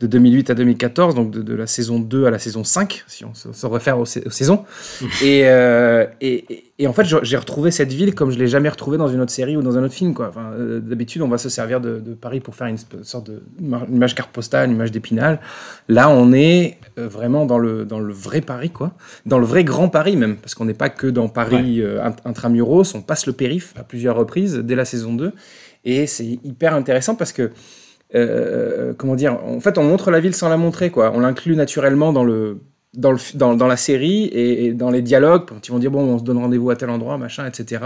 de 2008 à 2014, donc de, de la saison 2 à la saison 5, si on se, se réfère aux, sa- aux saisons. et, euh, et, et- et en fait, j'ai retrouvé cette ville comme je l'ai jamais retrouvée dans une autre série ou dans un autre film, quoi. Enfin, euh, d'habitude, on va se servir de, de Paris pour faire une sorte de une image carte postale, une image d'épinal. Là, on est euh, vraiment dans le, dans le vrai Paris, quoi. Dans le vrai grand Paris, même. Parce qu'on n'est pas que dans Paris euh, int- intramuros, on passe le périph' à plusieurs reprises dès la saison 2. Et c'est hyper intéressant parce que, euh, comment dire, en fait, on montre la ville sans la montrer, quoi. On l'inclut naturellement dans le. Dans, le, dans la série et, et dans les dialogues, quand ils vont dire bon, on se donne rendez-vous à tel endroit, machin, etc.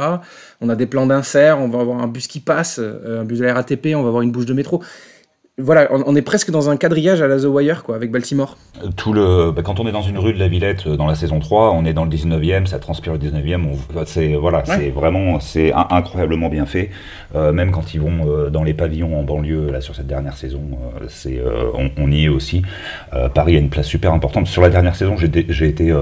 On a des plans d'insert, on va avoir un bus qui passe, euh, un bus de la RATP, on va avoir une bouche de métro. Voilà, on, on est presque dans un quadrillage à la The Wire, quoi, avec Baltimore. Tout le, bah, quand on est dans une rue de la Villette euh, dans la saison 3, on est dans le 19e, ça transpire le 19e. on- C'est voilà, c'est vraiment, c'est incroyablement bien fait. Euh, même quand ils vont euh, dans les pavillons en banlieue là sur cette dernière saison, euh, c'est, euh, on, on y est aussi. Paris a une place super importante. Sur la dernière saison, j'ai été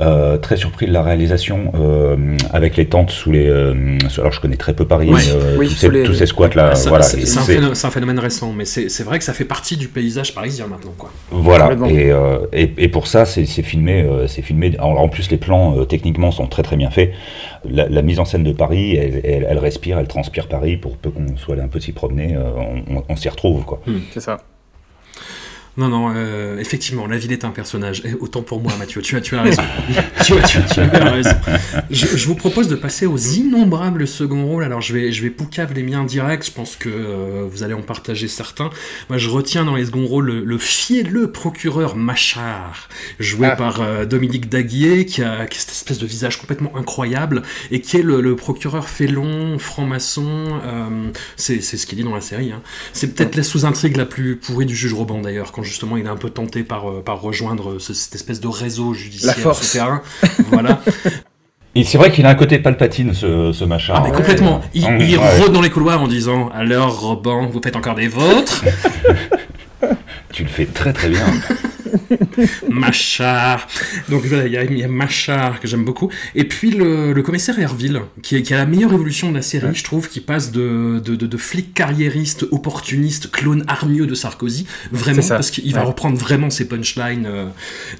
euh, très surpris de la réalisation euh, avec les tentes sous les. euh, sous- alors je connais très peu Paris, Ouais. mais euh, Oui, tous, ces, les- tous ces squats là, Ça- voilà. c'est un, phénomène- c'est un phénomène récent, mais c'est vrai que ça fait partie du paysage parisien maintenant. Quoi. Voilà, et, euh, et, et pour ça, c'est filmé, euh, c'est filmé. En, en plus, les plans euh, techniquement sont très très bien faits. La, la mise en scène de Paris, elle, elle, elle respire, elle transpire Paris. Pour peu qu'on soit allé un peu s'y promener, euh, on, on- on s'y retrouve quoi. C'est ça. Non, non, euh, effectivement, la ville est un personnage. Et autant pour moi, Mathieu, tu as, tu as raison. tu, as, tu, tu as raison. Je, je vous propose de passer aux innombrables seconds rôles. Alors, je vais, je vais poucave les miens directs. Je pense que euh, vous allez en partager certains. Moi, je retiens dans les seconds rôles le, le fielleux procureur Machard, joué Ah. par euh, Dominique Daguier, qui a, qui a cette espèce de visage complètement incroyable et qui est le, le procureur félon, franc-maçon. c'est c'est ce qu'il dit dans la série. hein. C'est peut-être la sous-intrigue la plus pourrie du juge Robin d'ailleurs, quand justement il est un peu tenté par, euh, par rejoindre ce- cette espèce de réseau judiciaire La force. souterrain. voilà. Et c'est vrai qu'il a un côté palpatine, ce, ce machin. Ah mais complètement. Il, il ouais. rôde dans les couloirs en disant Alors Robin, vous faites encore des vôtres? Tu le fais très très bien. Machard. Donc voilà, il y a, il y a Machard que j'aime beaucoup. Et puis le, le commissaire Herville, qui, est- qui a la meilleure évolution de la série, je trouve, qui passe de, de, de, de flic carriériste, opportuniste, clone hargneux de Sarkozy, vraiment, parce qu'il va reprendre vraiment ses punchlines euh,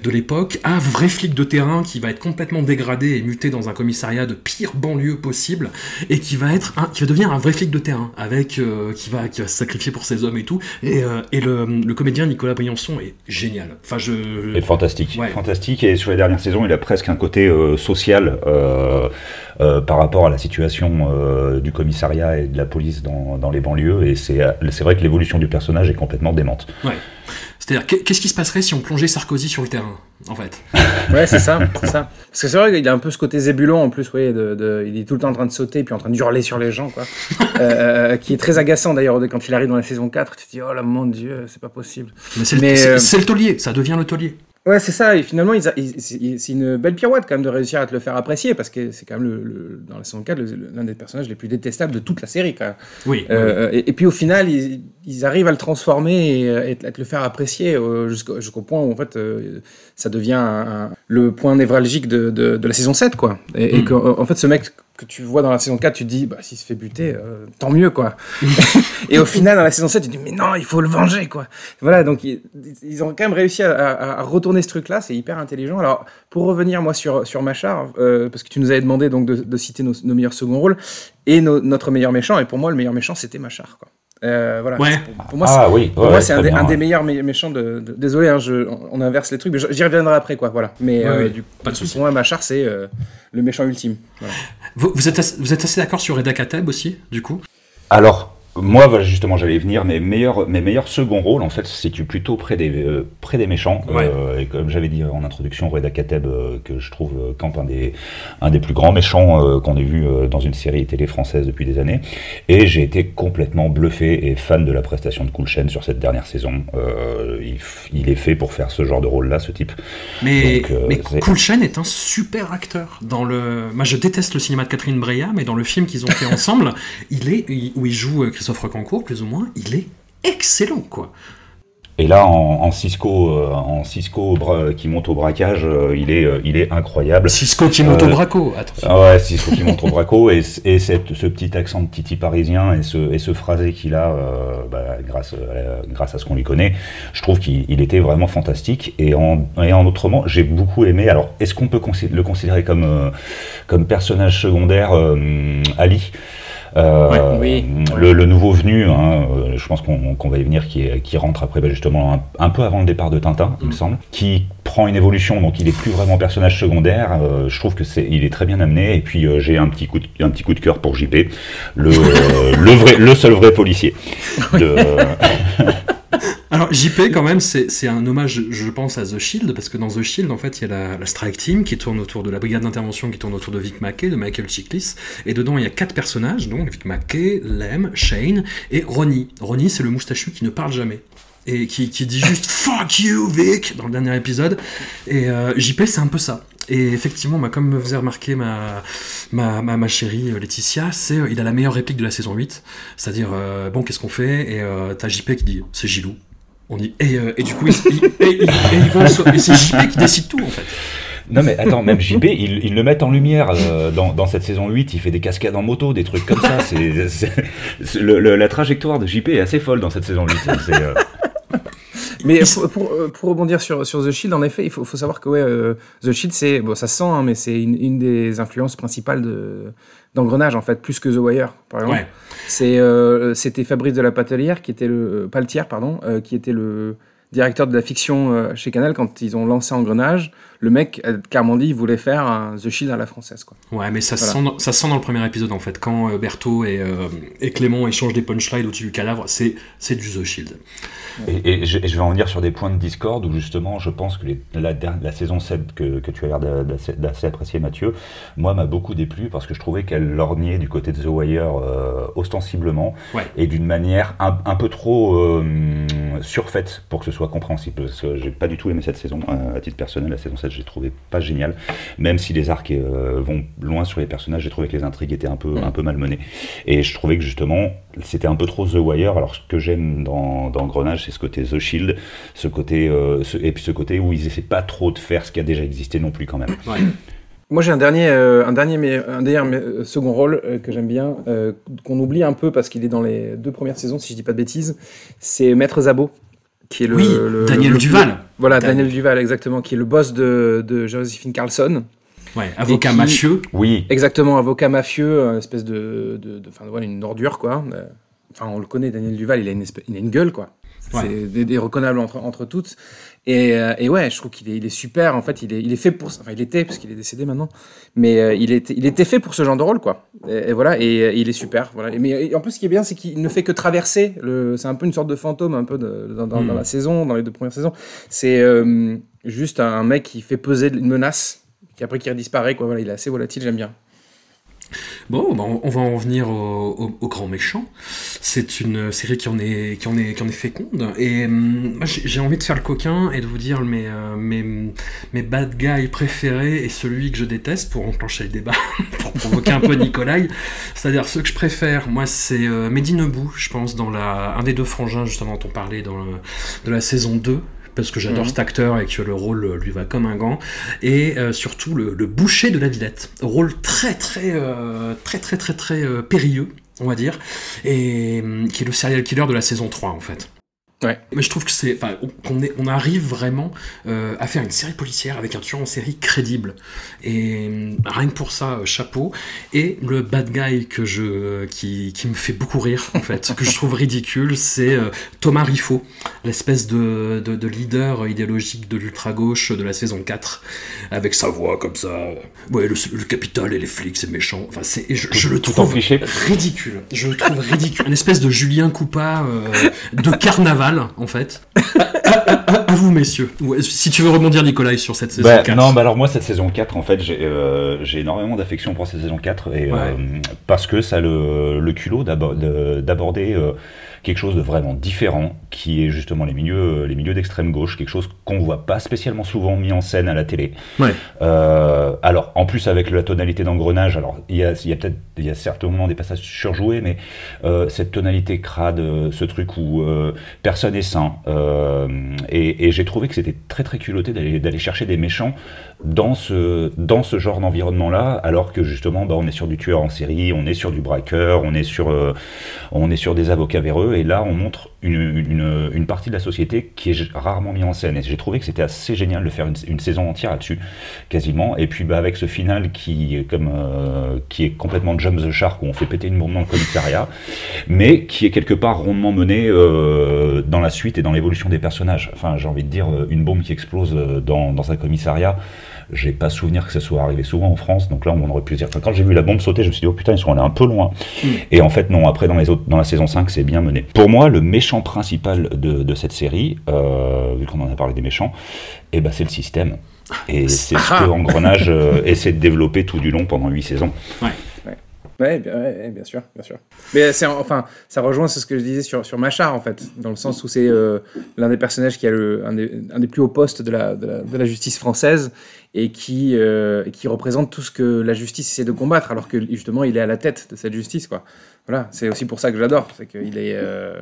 de l'époque, à vrai flic de terrain qui va être complètement dégradé et muté dans un commissariat de pire banlieue possible, et qui va être un, qui va devenir un vrai flic de terrain, avec euh, qui va qui va se sacrifier pour ses hommes et tout. Et, euh, et le, le comédien Nicolas Briançon est génial. Enfin, je Et fantastique. Ouais. Fantastique. Et sur les dernières saisons, il a presque un côté euh, social euh, euh, par rapport à la situation euh, du commissariat et de la police dans, dans les banlieues. Et c'est c'est vrai que l'évolution du personnage est complètement démente. Ouais. C'est-à-dire, qu'est- qu'est-ce qui se passerait si on plongeait Sarkozy sur le terrain, en fait? Ouais, c'est ça, c'est ça. Parce que c'est vrai qu'il a un peu ce côté zébulon en plus, ouais, de, de- il est tout le temps en train de sauter puis en train de hurler sur les gens, quoi. Euh, qui est très agaçant d'ailleurs quand il arrive dans la saison 4, tu te dis, oh là, mon dieu, c'est pas possible. Mais c'est le, Mais, c'est- euh, c'est le taulier, ça devient le taulier. Ouais, c'est ça, et finalement, ils a- ils- c'est une belle pirouette quand même de réussir à te le faire apprécier, parce que c'est quand même, le, le- dans la saison 4, le- l'un des personnages les plus détestables de toute la série, quand même. Oui. Euh, et, et puis au final, ils, ils arrivent à le transformer et, à te le faire apprécier euh, jusqu'au jusqu'au point où en fait euh, ça devient un- un- le point névralgique de, de, de la saison 7 quoi. Et, Mm. que, euh, en fait ce mec que tu vois dans la saison 4, tu te dis bah s'il se fait buter, euh, tant mieux quoi. et au final dans la saison 7, tu te dis mais non, il faut le venger quoi. Voilà donc ils, ont quand même réussi à, retourner ce truc là, c'est hyper intelligent. Alors pour revenir moi sur sur Machar, euh, parce que tu nous avais demandé donc de, citer nos, meilleurs seconds rôles et notre meilleur méchant et pour moi le meilleur méchant c'était Machar. Euh, voilà. Ouais. Pour, pour moi, ah oui, pour ouais, moi, ouais, c'est un, des- bien, un des ouais. meilleurs mé- méchants de, de- Désolé, hein, je, on inverse les trucs, mais j'y reviendrai après, quoi. Voilà. Mais Ouais, euh, oui, du pas de pour moi, Machar, c'est euh, le méchant ultime. Voilà. Vous, vous êtes assez, vous êtes assez d'accord sur Reda Kateb aussi, du coup? Alors, moi, justement, j'allais venir. Mes meilleurs, mes meilleurs seconds rôles, en fait, se situent plutôt près des, euh, près des méchants. Ouais. Euh, et comme j'avais dit en introduction, Reda Kateb, euh, que je trouve campe un des, un des plus grands méchants qu'on ait vu dans une série télé française depuis des années. Et j'ai été complètement bluffé et fan de la prestation de Coulchen sur cette dernière saison. Il, est fait pour faire ce genre de rôle-là, ce type. Mais, Donc, mais est un super acteur. Dans le... Moi, je déteste le cinéma de Catherine Breillat, mais dans le film qu'ils ont fait ensemble, il est, où il joue euh, Christophe Recancourt, plus ou moins, il est excellent, quoi. Et là, en, en Cisco, euh, en Cisco bra- qui monte au braquage, euh, il, est, euh, il est incroyable. Cisco qui monte Euh, au braco, attention. Ah ouais, Cisco qui monte au braco et, et cette, ce petit accent de titi parisien et ce, et ce phrasé qu'il a euh, bah, grâce, euh, grâce à ce qu'on lui connaît, je trouve qu'il il était vraiment fantastique. Et en, et en autrement, j'ai beaucoup aimé. Alors, est-ce qu'on peut le considérer comme, euh, comme personnage secondaire euh, Ali? Euh, oui. le, le nouveau venu, hein, euh, je pense qu'on va y venir, qui, est- qui rentre après bah, justement un, un peu avant le départ de Tintin, il me semble, qui prend une évolution, donc il est plus vraiment personnage secondaire. euh, je trouve que c'est, il est très bien amené. Et puis euh, j'ai un petit coup, de, un petit coup de cœur pour JP, le, le vrai, le seul vrai policier. De, Alors JP quand même c'est un hommage je pense à The Shield parce que dans The Shield en fait il y a la, Strike Team qui tourne autour de la brigade d'intervention qui tourne autour de Vic Mackey, de Michael Chiklis et dedans il y a quatre personnages donc Vic Mackey, Lem, Shane et Ronnie. Ronnie c'est le moustachu qui ne parle jamais et qui, qui dit juste fuck you Vic dans le dernier épisode et euh, JP c'est un peu ça. Et effectivement, bah, comme me faisait remarquer ma, ma, ma, ma chérie euh, Laetitia, c'est euh, il a la meilleure réplique de la saison 8, c'est-à-dire euh, bon qu'est-ce qu'on fait? Et t'as JP qui dit c'est Gilou. On dit et, et du coup c'est JP qui décide tout en fait. non mais attends, même JP, ils, le mettent en lumière dans, dans cette saison 8, il fait des cascades en moto, des trucs comme ça. C'est, la trajectoire de JP est assez folle dans cette saison 8. C'est, Mais pour, pour, euh, pour rebondir sur, sur The Shield, en effet, il faut, faut savoir que ouais, euh, The Shield, c'est bon, ça se sent, hein, mais c'est une, une des influences principales de d'engrenage en fait, plus que The Wire, par exemple. Ouais. C'est euh, c'était Fabrice de la Patelière qui était le Paletière, pardon, euh, qui était le directeur de la fiction chez Canal, quand ils ont lancé Engrenage, le mec a clairement dit il voulait faire un The Shield à la française. Quoi. Ouais, mais ça, Voilà. sent, dans- ça sent dans le premier épisode en fait. Quand euh, Berthaud et, euh, et Clément échangent des punchlines au-dessus du cadavre, c'est c'est du The Shield. Et, et je, et je vais en venir sur des points de discorde où justement je pense que les- la, saison 7 que, que tu as l'air d'a- d'assez d'assez apprécier Mathieu, moi m'a beaucoup déplu parce que je trouvais qu'elle lorgnait du côté de The Wire euh, ostensiblement Ouais. et d'une manière un, un peu trop euh, surfaite pour que ce soit compréhensible. Parce que j'ai pas du tout aimé cette saison euh, à titre personnel, la saison 7 j'ai trouvé pas génial, même si les arcs euh, vont loin sur les personnages, j'ai trouvé que les intrigues étaient un peu, un peu malmenées. Et je trouvais que justement, c'était un peu trop The Wire. Alors, ce que j'aime dans, dans Engrenage, c'est ce côté The Shield, ce côté, euh, ce- et puis ce côté où ils essaient pas trop de faire ce qui a déjà existé non plus quand même. Ouais. Moi, j'ai un dernier, euh, un dernier, mais, un dernier mais, euh, second rôle euh, que j'aime bien, euh, qu'on oublie un peu parce qu'il est dans les deux premières saisons, si je dis pas de bêtises. C'est Maître Zabo, qui est le. oui, le- Daniel le- Duval. Voilà, Dan- Daniel Duval, exactement, qui est le boss de, de Josephine Carlson. Ouais, avocat qui- mafieux. Oui, Exactement, avocat mafieux, une espèce de. de, de- enfin, voilà, une ordure, quoi. Euh, Enfin, on le connaît, Daniel Duval, il a une, espèce- il a une gueule, quoi. Ouais. C'est des, des reconnables entre, entre toutes. Et, euh, et ouais, je trouve qu'il est, il est super. En fait, il est, il est fait pour. Enfin, il était, parce qu'il est décédé maintenant. Mais euh, il, était, il était fait pour ce genre de rôle, quoi. Et, et voilà, et, euh, il est super. Voilà. Et, mais en plus, ce qui est bien, c'est qu'il ne fait que traverser. Le, c'est un peu une sorte de fantôme, un peu de- dans, dans- dans la saison, dans les deux premières saisons. C'est euh, juste un mec qui fait peser une menace, qui après qui disparaît, quoi. Voilà, il est assez volatile, j'aime bien. Bon, bah, on on va en venir au, au- au grand méchant. C'est une série qui en est, qui en est, qui en est féconde. Et hum, moi, j'ai j'ai envie de faire le coquin et de vous dire mes, euh, mes, mes bad guys préférés et celui que je déteste pour enclencher le débat, pour provoquer un peu Nicolai. C'est-à-dire, ceux que je préfère, moi, c'est euh, Mehdi Nebou, je pense, dans la, un des deux frangins, justement, dont on parlait dans le, de la saison 2 parce que j'adore Mhm. cet acteur et que le rôle euh, lui va comme un gant et euh, surtout le, le boucher de la Villette. Rôle très très euh, très très très très euh, périlleux, on va dire, et hum, qui est le serial killer de la saison 3 en fait. Ouais. Mais je trouve que c'est, enfin, qu'on est, on arrive vraiment euh, à faire une série policière avec un tueur en série crédible. Et hum, rien que pour ça, euh, chapeau. Et le bad guy que je, qui, qui me fait beaucoup rire en fait, que je trouve ridicule, c'est euh, Thomas Riffaut, l'espèce de, de, de leader idéologique de l'ultra gauche de la saison 4, avec sa voix comme ça. Ouais, le, le capital et les flics, c'est méchant. Enfin, c'est, je, je le trouve ridicule. Je le trouve ridicule. Une espèce de Julien Coupa euh, de carnaval, en fait. À, vous, messieurs. Si tu veux rebondir, Nicolas, sur cette saison Bah, 4. non, bah alors moi cette saison 4 en fait j'ai euh, j'ai énormément d'affection pour cette saison 4 et Ouais. euh, parce que ça a le, le culot d'abo- de- d'aborder euh, quelque chose de vraiment différent qui est justement les milieux les milieux d'extrême gauche quelque chose qu'on voit pas spécialement souvent mis en scène à la télé Ouais. Alors en plus avec la tonalité d'engrenage alors il y a, il y a peut-être il y a certainement des passages surjoués mais cette tonalité crade ce truc où personne est sain et, j'ai trouvé que c'était très très culotté d'aller chercher des méchants dans ce, dans ce genre d'environnement-là, alors que justement, bah, on est sur du tueur en série, on est sur du braqueur, on est sur, euh, on est sur des avocats véreux, et là, on montre une, une, partie de la société qui est rarement mise en scène. Et j'ai trouvé que c'était assez génial de faire une, saison entière là-dessus, quasiment. Et puis, bah, avec ce final qui est comme, euh, qui est complètement jump the shark, où on fait péter une bombe dans le commissariat, mais qui est quelque part rondement mené euh, dans la suite et dans l'évolution des personnages. Enfin, j'ai envie de dire, une bombe qui explose dans, dans un commissariat, j'ai pas souvenir que ça soit arrivé souvent en France, donc là on aurait pu se dire. Enfin, quand j'ai vu la bombe sauter, je me suis dit, oh putain, ils sont allés un peu loin. Et en fait, non, après dans, les autres, dans la saison 5, c'est bien mené. Pour moi, le méchant principal de, de cette série, euh, vu qu'on en a parlé des méchants, eh ben, c'est le système. Et c'est ce que Engrenage euh, essaie de développer tout du long pendant 8 saisons. Ouais, bien, ouais, ouais, bien sûr, bien sûr. Mais c'est enfin, ça rejoint ce que je disais sur, sur Machar en fait, dans le sens où c'est euh, l'un des personnages qui a le, un, des, un des plus hauts postes de la, de la, de la justice française et qui, euh, et qui représente tout ce que la justice essaie de combattre, alors que justement il est à la tête de cette justice quoi. Voilà, c'est aussi pour ça que j'adore, c'est qu'il est, euh,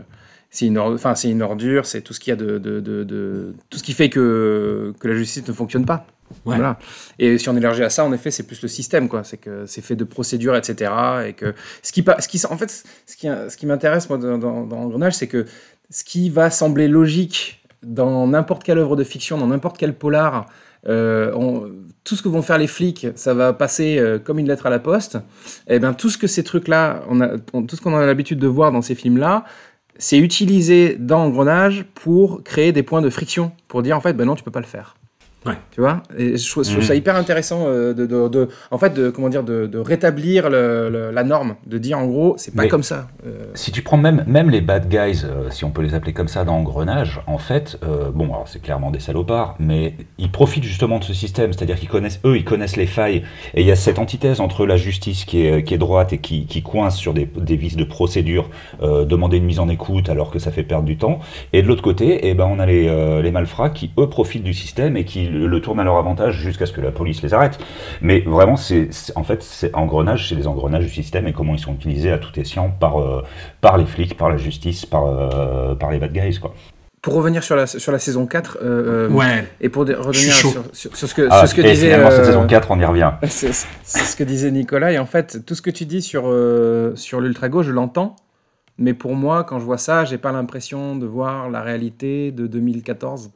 c'est une, or- enfin c'est une ordure, c'est tout ce qu'il y a de, de, de, de- tout ce qui fait que que la justice ne fonctionne pas. Ouais. Voilà. Et si on élargit à ça, en effet, c'est plus le système, quoi. C'est que c'est fait de procédures, etc. Et que ce qui, ce qui, en fait, ce qui, ce qui m'intéresse moi dans, dans, dans Engrenage, c'est que ce qui va sembler logique dans n'importe quelle œuvre de fiction, dans n'importe quel polar, on- tout ce que vont faire les flics, ça va passer euh, comme une lettre à la poste. Et bien tout ce que ces trucs-là, on a, tout ce qu'on a l'habitude de voir dans ces films-là, c'est utilisé dans Engrenage pour créer des points de friction, pour dire en fait, ben non, tu peux pas le faire. Ouais. Tu vois? Et je trouve, je trouve Mhm. ça hyper intéressant euh, de, de, de- en fait, de, comment dire, de, de rétablir le- le- la norme, de dire en gros, c'est pas Mais- comme ça. Euh, Si tu prends même, même les bad guys, euh, si on peut les appeler comme ça dans Engrenage, en fait, euh, bon, alors c'est clairement des salopards, mais ils profitent justement de ce système, c'est-à-dire qu'ils connaissent, eux, ils connaissent les failles, et il y a cette antithèse entre la justice qui est, qui est droite et qui, qui coince sur des, des vices de procédure, demander une mise en écoute alors que ça fait perdre du temps, et de l'autre côté, eh ben, on a les, les malfrats qui, eux, profitent du système et qui le, le tournent à leur avantage jusqu'à ce que la police les arrête. Mais vraiment, c'est, en fait, c'est engrenage, c'est les engrenages du système et comment ils sont utilisés à tout escient par, euh, par les flics, par la justice, par, euh, par les bad guys, quoi. pour revenir sur la, sur la saison 4, euh, euh, Ouais. et pour revenir sur, sur- sur ce que, Ah, sur ce que et disait. finalement, cette euh, saison 4, on y revient. C'est c'est ce que disait Nicolas. Et en fait, tout ce que tu dis sur, euh, sur l'ultra-gauche, je l'entends. Mais pour moi, quand je vois ça, j'ai pas l'impression de voir la réalité de 2014.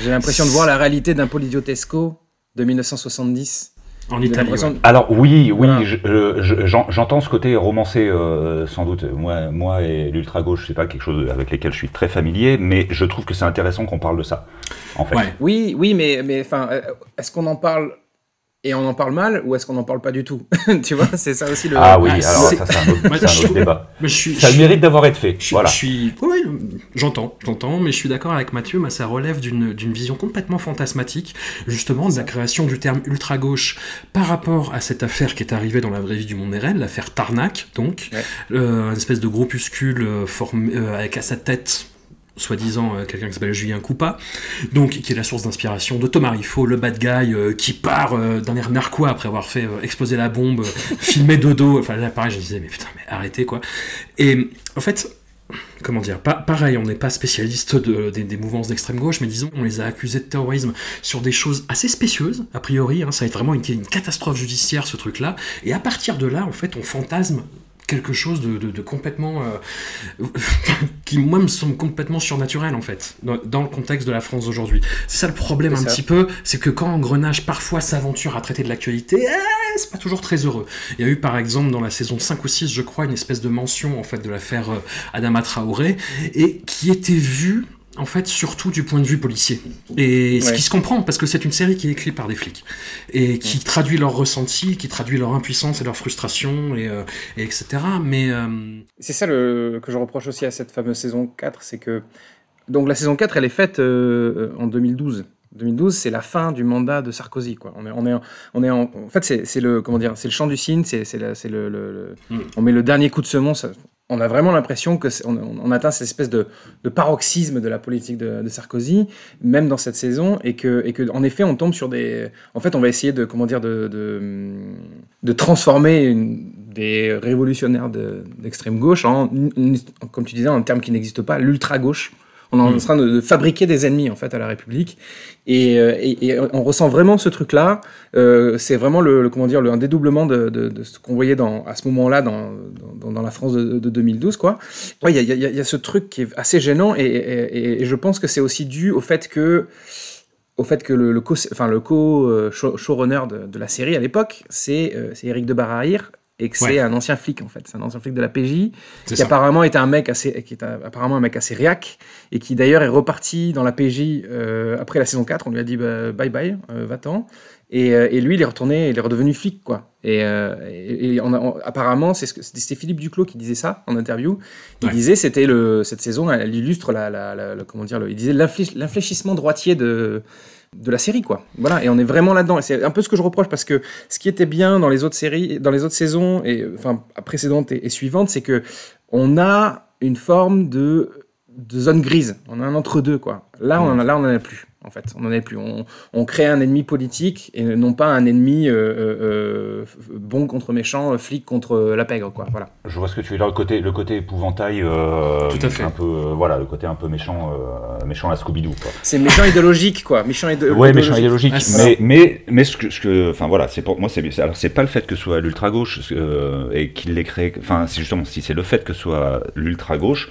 J'ai l'impression de voir la réalité d'un Polidiotesco de 1970. En Italie. l'impression ouais. de- Alors oui, oui, Voilà. je- je- je- j'en- j'entends ce côté romancé euh, sans doute. Moi, moi et l'ultra gauche, c'est pas quelque chose avec lesquels je suis très familier, mais je trouve que c'est intéressant qu'on parle de ça. En fait. Ouais. Oui, oui, mais, mais enfin, euh, est-ce qu'on en parle et on en parle mal ou est-ce qu'on n'en parle pas du tout Tu vois, c'est ça aussi le. Ah oui, Ah, alors c'est- ça c'est un autre, Moi, un débat. Mais je suis, Ça a je le mérite d'avoir été fait. Je, Voilà. je suis, ouais, ouais, j'entends, j'entends, mais je suis d'accord avec Mathieu. Moi, ça relève d'une d'une vision complètement fantasmatique, justement, de la création du terme ultra gauche par rapport à cette affaire qui est arrivée dans la vraie vie du monde réel, l'affaire Tarnac, donc, Ouais. euh, une espèce de groupuscule euh, formé euh, avec à sa tête soi-disant euh, quelqu'un qui s'appelle Julien Coupa, donc qui est la source d'inspiration de Thomas Riffaut, le bad guy euh, qui part euh, d'un air narquois après avoir fait euh, exploser la bombe, filmer dodo, enfin là pareil je disais mais putain mais arrêtez quoi. Et en fait, comment dire, pas, pareil, on n'est pas spécialiste de, des, des mouvances d'extrême gauche, mais disons, on les a accusés de terrorisme sur des choses assez spécieuses, a priori, hein, ça va être vraiment une, une catastrophe judiciaire ce truc-là, et à partir de là, en fait, on fantasme quelque chose de, de- de complètement euh, qui moi me semble complètement surnaturel en fait dans, dans le contexte de la France d'aujourd'hui c'est ça le problème un ça. petit peu c'est que quand Engrenage parfois s'aventure à traiter de l'actualité eh, c'est pas toujours très heureux il y a eu par exemple dans la saison 5 ou 6 je crois une espèce de mention en fait de l'affaire euh, Adama Traoré et qui était vue en fait surtout du point de vue policier et ce Ouais. qui se comprend parce que c'est une série qui est écrite par des flics et qui traduit leurs ressentis qui traduit leur impuissance et leur frustration et, euh, et etc mais euh, C'est ça le, que je reproche aussi à cette fameuse saison 4, c'est que donc la saison 4, elle est faite euh, en 2012. 2012, c'est la fin du mandat de Sarkozy. Quoi. On est, on est, en- on est en, en fait, c'est le, comment dire, c'est le chant du cygne, c'est le- le- Mm. on met le dernier coup de semonce. On a vraiment l'impression que on, atteint cette espèce de, paroxysme de la politique de, Sarkozy, même dans cette saison, et que, et que, en effet, on tombe sur des, en fait, on va essayer de, comment dire, de, de, transformer des révolutionnaires de- d'extrême gauche en, comme tu disais, un terme qui n'existe pas, l'ultra gauche. On est en Mm. train de, de fabriquer des ennemis en fait à la République, et, euh, et- et on ressent vraiment ce truc-là. Euh, c'est vraiment le, le- comment dire, le, un dédoublement de, de- de ce qu'on voyait dans, à ce moment-là dans, dans, dans la France de, de 2012, quoi. Ouais, il y a, il y a- il y a ce truc qui est assez gênant, et, je pense que c'est aussi dû au fait que au fait que le, le co, enfin le co euh, showrunner de, de la série à l'époque, c'est euh, Eric de Barahir et que c'est Ouais. un ancien flic en fait, c'est un ancien flic de la PJ qui ça apparemment était un mec assez, qui est un- apparemment un mec assez réac et qui d'ailleurs est reparti dans la PJ euh, après la saison 4. On lui a dit bah, bye bye, euh, va-t'en. Et, euh, et lui, il est retourné, il est redevenu flic quoi. Et, et- et on a- on- apparemment, c'est ce que c'était Philippe Duclos qui disait ça en interview. Il Ouais. disait c'était le cette saison, elle, illustre la, la- la- la- comment dire, le, il disait l'inflé- l'infléchissement droitier de de la série quoi. Voilà et on est vraiment là-dedans et c'est un peu ce que je reproche parce que ce qui était bien dans les autres séries, dans les autres saisons et enfin précédentes et, et suivantes, c'est que on a une forme de, de zone grise. On a un entre deux quoi. Là on en a, là on en a plus en fait. On en a plus. On, on crée un ennemi politique et non pas un ennemi euh, euh, euh, bon contre méchant, flic contre la pègre quoi. Voilà. Je vois ce que tu veux dire, le côté, le côté épouvantail, euh, Tout à fait. un peu, voilà, le côté un peu méchant, méchant à Scooby-Doo. C'est méchant idéologique quoi. Méchant idé- Ouais, méchant idéologique. Ah, mais, mais, mais ce que, ce que, enfin voilà, c'est pour moi, c'est, alors c'est pas le fait que ce soit l'ultra gauche et qu'il l'ait créé. Enfin, c'est justement si c'est le fait que ce soit l'ultra gauche,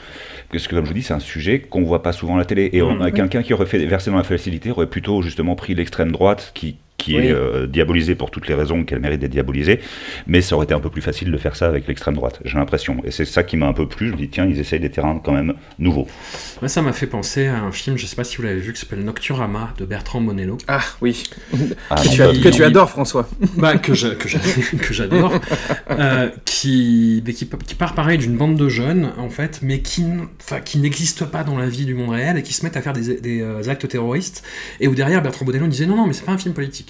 parce que comme je vous dis, c'est un sujet qu'on voit pas souvent à la télé. Et a quelqu'un qui aurait fait versé dans la facilité aurait plutôt justement pris l'extrême droite, qui qui Oui. est euh, diabolisée pour toutes les raisons qu'elle mérite d'être diabolisée, mais ça aurait été un peu plus facile de faire ça avec l'extrême droite, j'ai l'impression. Et c'est ça qui m'a un peu plu, je me dis, tiens, ils essayent des terrains quand même nouveaux. Moi, ça m'a fait penser à un film, je sais pas si vous l'avez vu, qui s'appelle Nocturama de Bertrand Monello. Ah oui, Ah, que, tu, as- que adores François. bah, que je- que j'a- que j'adore, euh, qui, mais qui, qui part pareil d'une bande de jeunes, en fait, mais qui, qui n'existent pas dans la vie du monde réel et qui se mettent à faire des, des, euh, actes terroristes, et où derrière Bertrand Bonello disait non, non, mais c'est pas un film politique.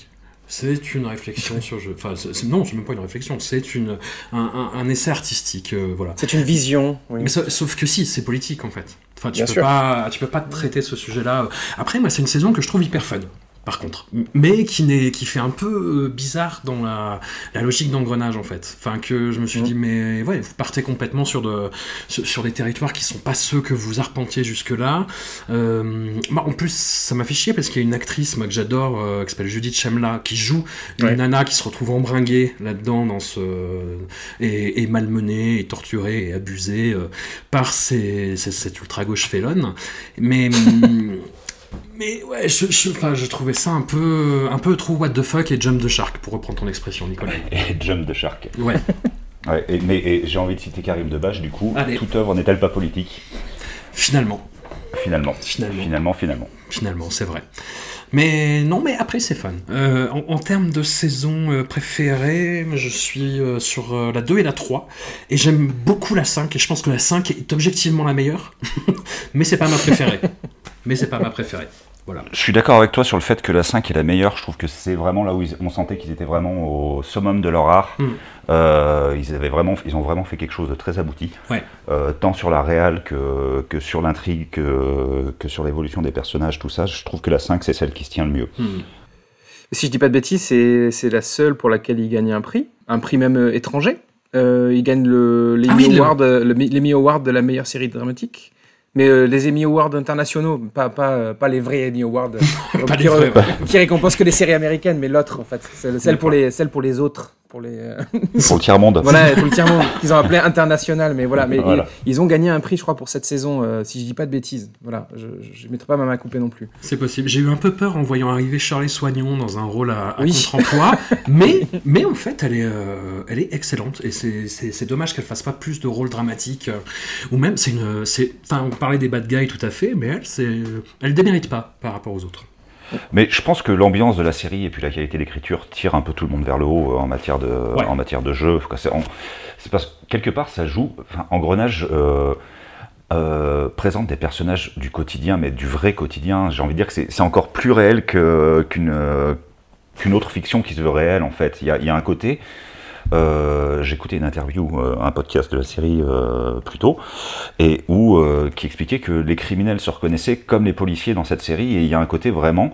C'est une réflexion sur. je- Enfin, non, c'est même pas une réflexion, c'est une, un, un- un essai artistique, euh, voilà. C'est une vision. oui. Mais sa- sauf que si, c'est politique en fait. Enfin, tu Bien peux sûr. pas, tu peux pas traiter ce sujet-là. Après, moi, c'est une saison que je trouve hyper fun. Par contre, mais qui, n'est, qui fait un peu euh, bizarre dans la, la logique d'engrenage en fait. Enfin que je me suis Mhm. dit mais ouais vous partez complètement sur de sur, des territoires qui sont pas ceux que vous arpentiez jusque là. bah, en plus ça m'a fait chier parce qu'il y a une actrice moi que j'adore euh, qui s'appelle Judith Chemla qui joue une Ouais. nana qui se retrouve embringuée là-dedans dans ce et, et malmenée et torturée et abusée euh, par ces, ces- cette ultra gauche félonne. Mais hum, mais ouais, je, je, enfin, je trouvais ça un peu un peu trop what the fuck et jump the shark pour reprendre ton expression Nicolas. Et Jump de Shark. Ouais. Ouais, et- mais et j'ai envie de citer Karim Debache, du coup, Allez. toute œuvre n'est-elle pas politique? Finalement, Finalement. Finalement. Finalement, finalement. finalement, c'est vrai. Mais non, mais après c'est fun. Euh, en, termes de saison euh, préférée, je suis euh, sur la 2 et la 3. Et j'aime beaucoup la 5. Et je pense que la 5 est objectivement la meilleure. mais c'est pas ma préférée. mais c'est pas ma préférée. Voilà. Je suis d'accord avec toi sur le fait que la 5 est la meilleure. Je trouve que c'est vraiment là où ils- on sentait qu'ils étaient vraiment au summum de leur art. Mm. Euh, ils, avaient vraiment, ils ont vraiment fait quelque chose de très abouti. Ouais. Euh, tant sur la réal que, que sur l'intrigue, que, que sur l'évolution des personnages, tout ça. Je trouve que la 5, c'est celle qui se tient le mieux. Hmm. Si je dis pas de bêtises, c'est c'est la seule pour laquelle il gagne un prix, un prix même euh, étranger. Euh, il gagne le l'Emmy Ah oui, le Award de la meilleure série dramatique. Mais euh, les Emmy Awards internationaux, pas, pas, euh, pas les vrais Emmy Awards euh, Pas qui, vrais, récompensent que les séries américaines, mais l'autre en fait, celle, celle pour les, celle pour les autres, pour les, euh, Pour le tiers-monde. voilà, pour le tiers monde qu'ils ont appelé international, mais voilà, mais Voilà. Ils, ils ont gagné un prix, je crois, pour cette saison, euh, si je dis pas de bêtises. Voilà, je, je mettrai pas ma main coupée non plus. C'est possible. J'ai eu un peu peur en voyant arriver Charlie Soignon dans un rôle à, à Oui. contre-emploi, mais, mais en fait, elle est, euh, elle est excellente. Et c'est- dommage qu'elle fasse pas plus de rôles dramatiques. euh, ou même, c'est une. c'est- Enfin, on parlait des bad guys tout à fait, mais elle, c'est, elle démérite pas par rapport aux autres. Mais je pense que l'ambiance de la série et puis la qualité d'écriture tire un peu tout le monde vers le haut euh, en matière de, Ouais. en matière de jeu. C'est parce que quelque part ça joue. Enfin, Engrenage euh, euh, présente des personnages du quotidien, mais du vrai quotidien. J'ai envie de dire que c'est encore plus réel euh, qu'une autre fiction qui se veut réelle en fait. Il y a, il y a un côté. Euh, J'écoutais une interview, euh, un podcast de la série euh, plus tôt, et où euh, qui expliquait que les criminels se reconnaissaient comme les policiers dans cette série, et il y a un côté vraiment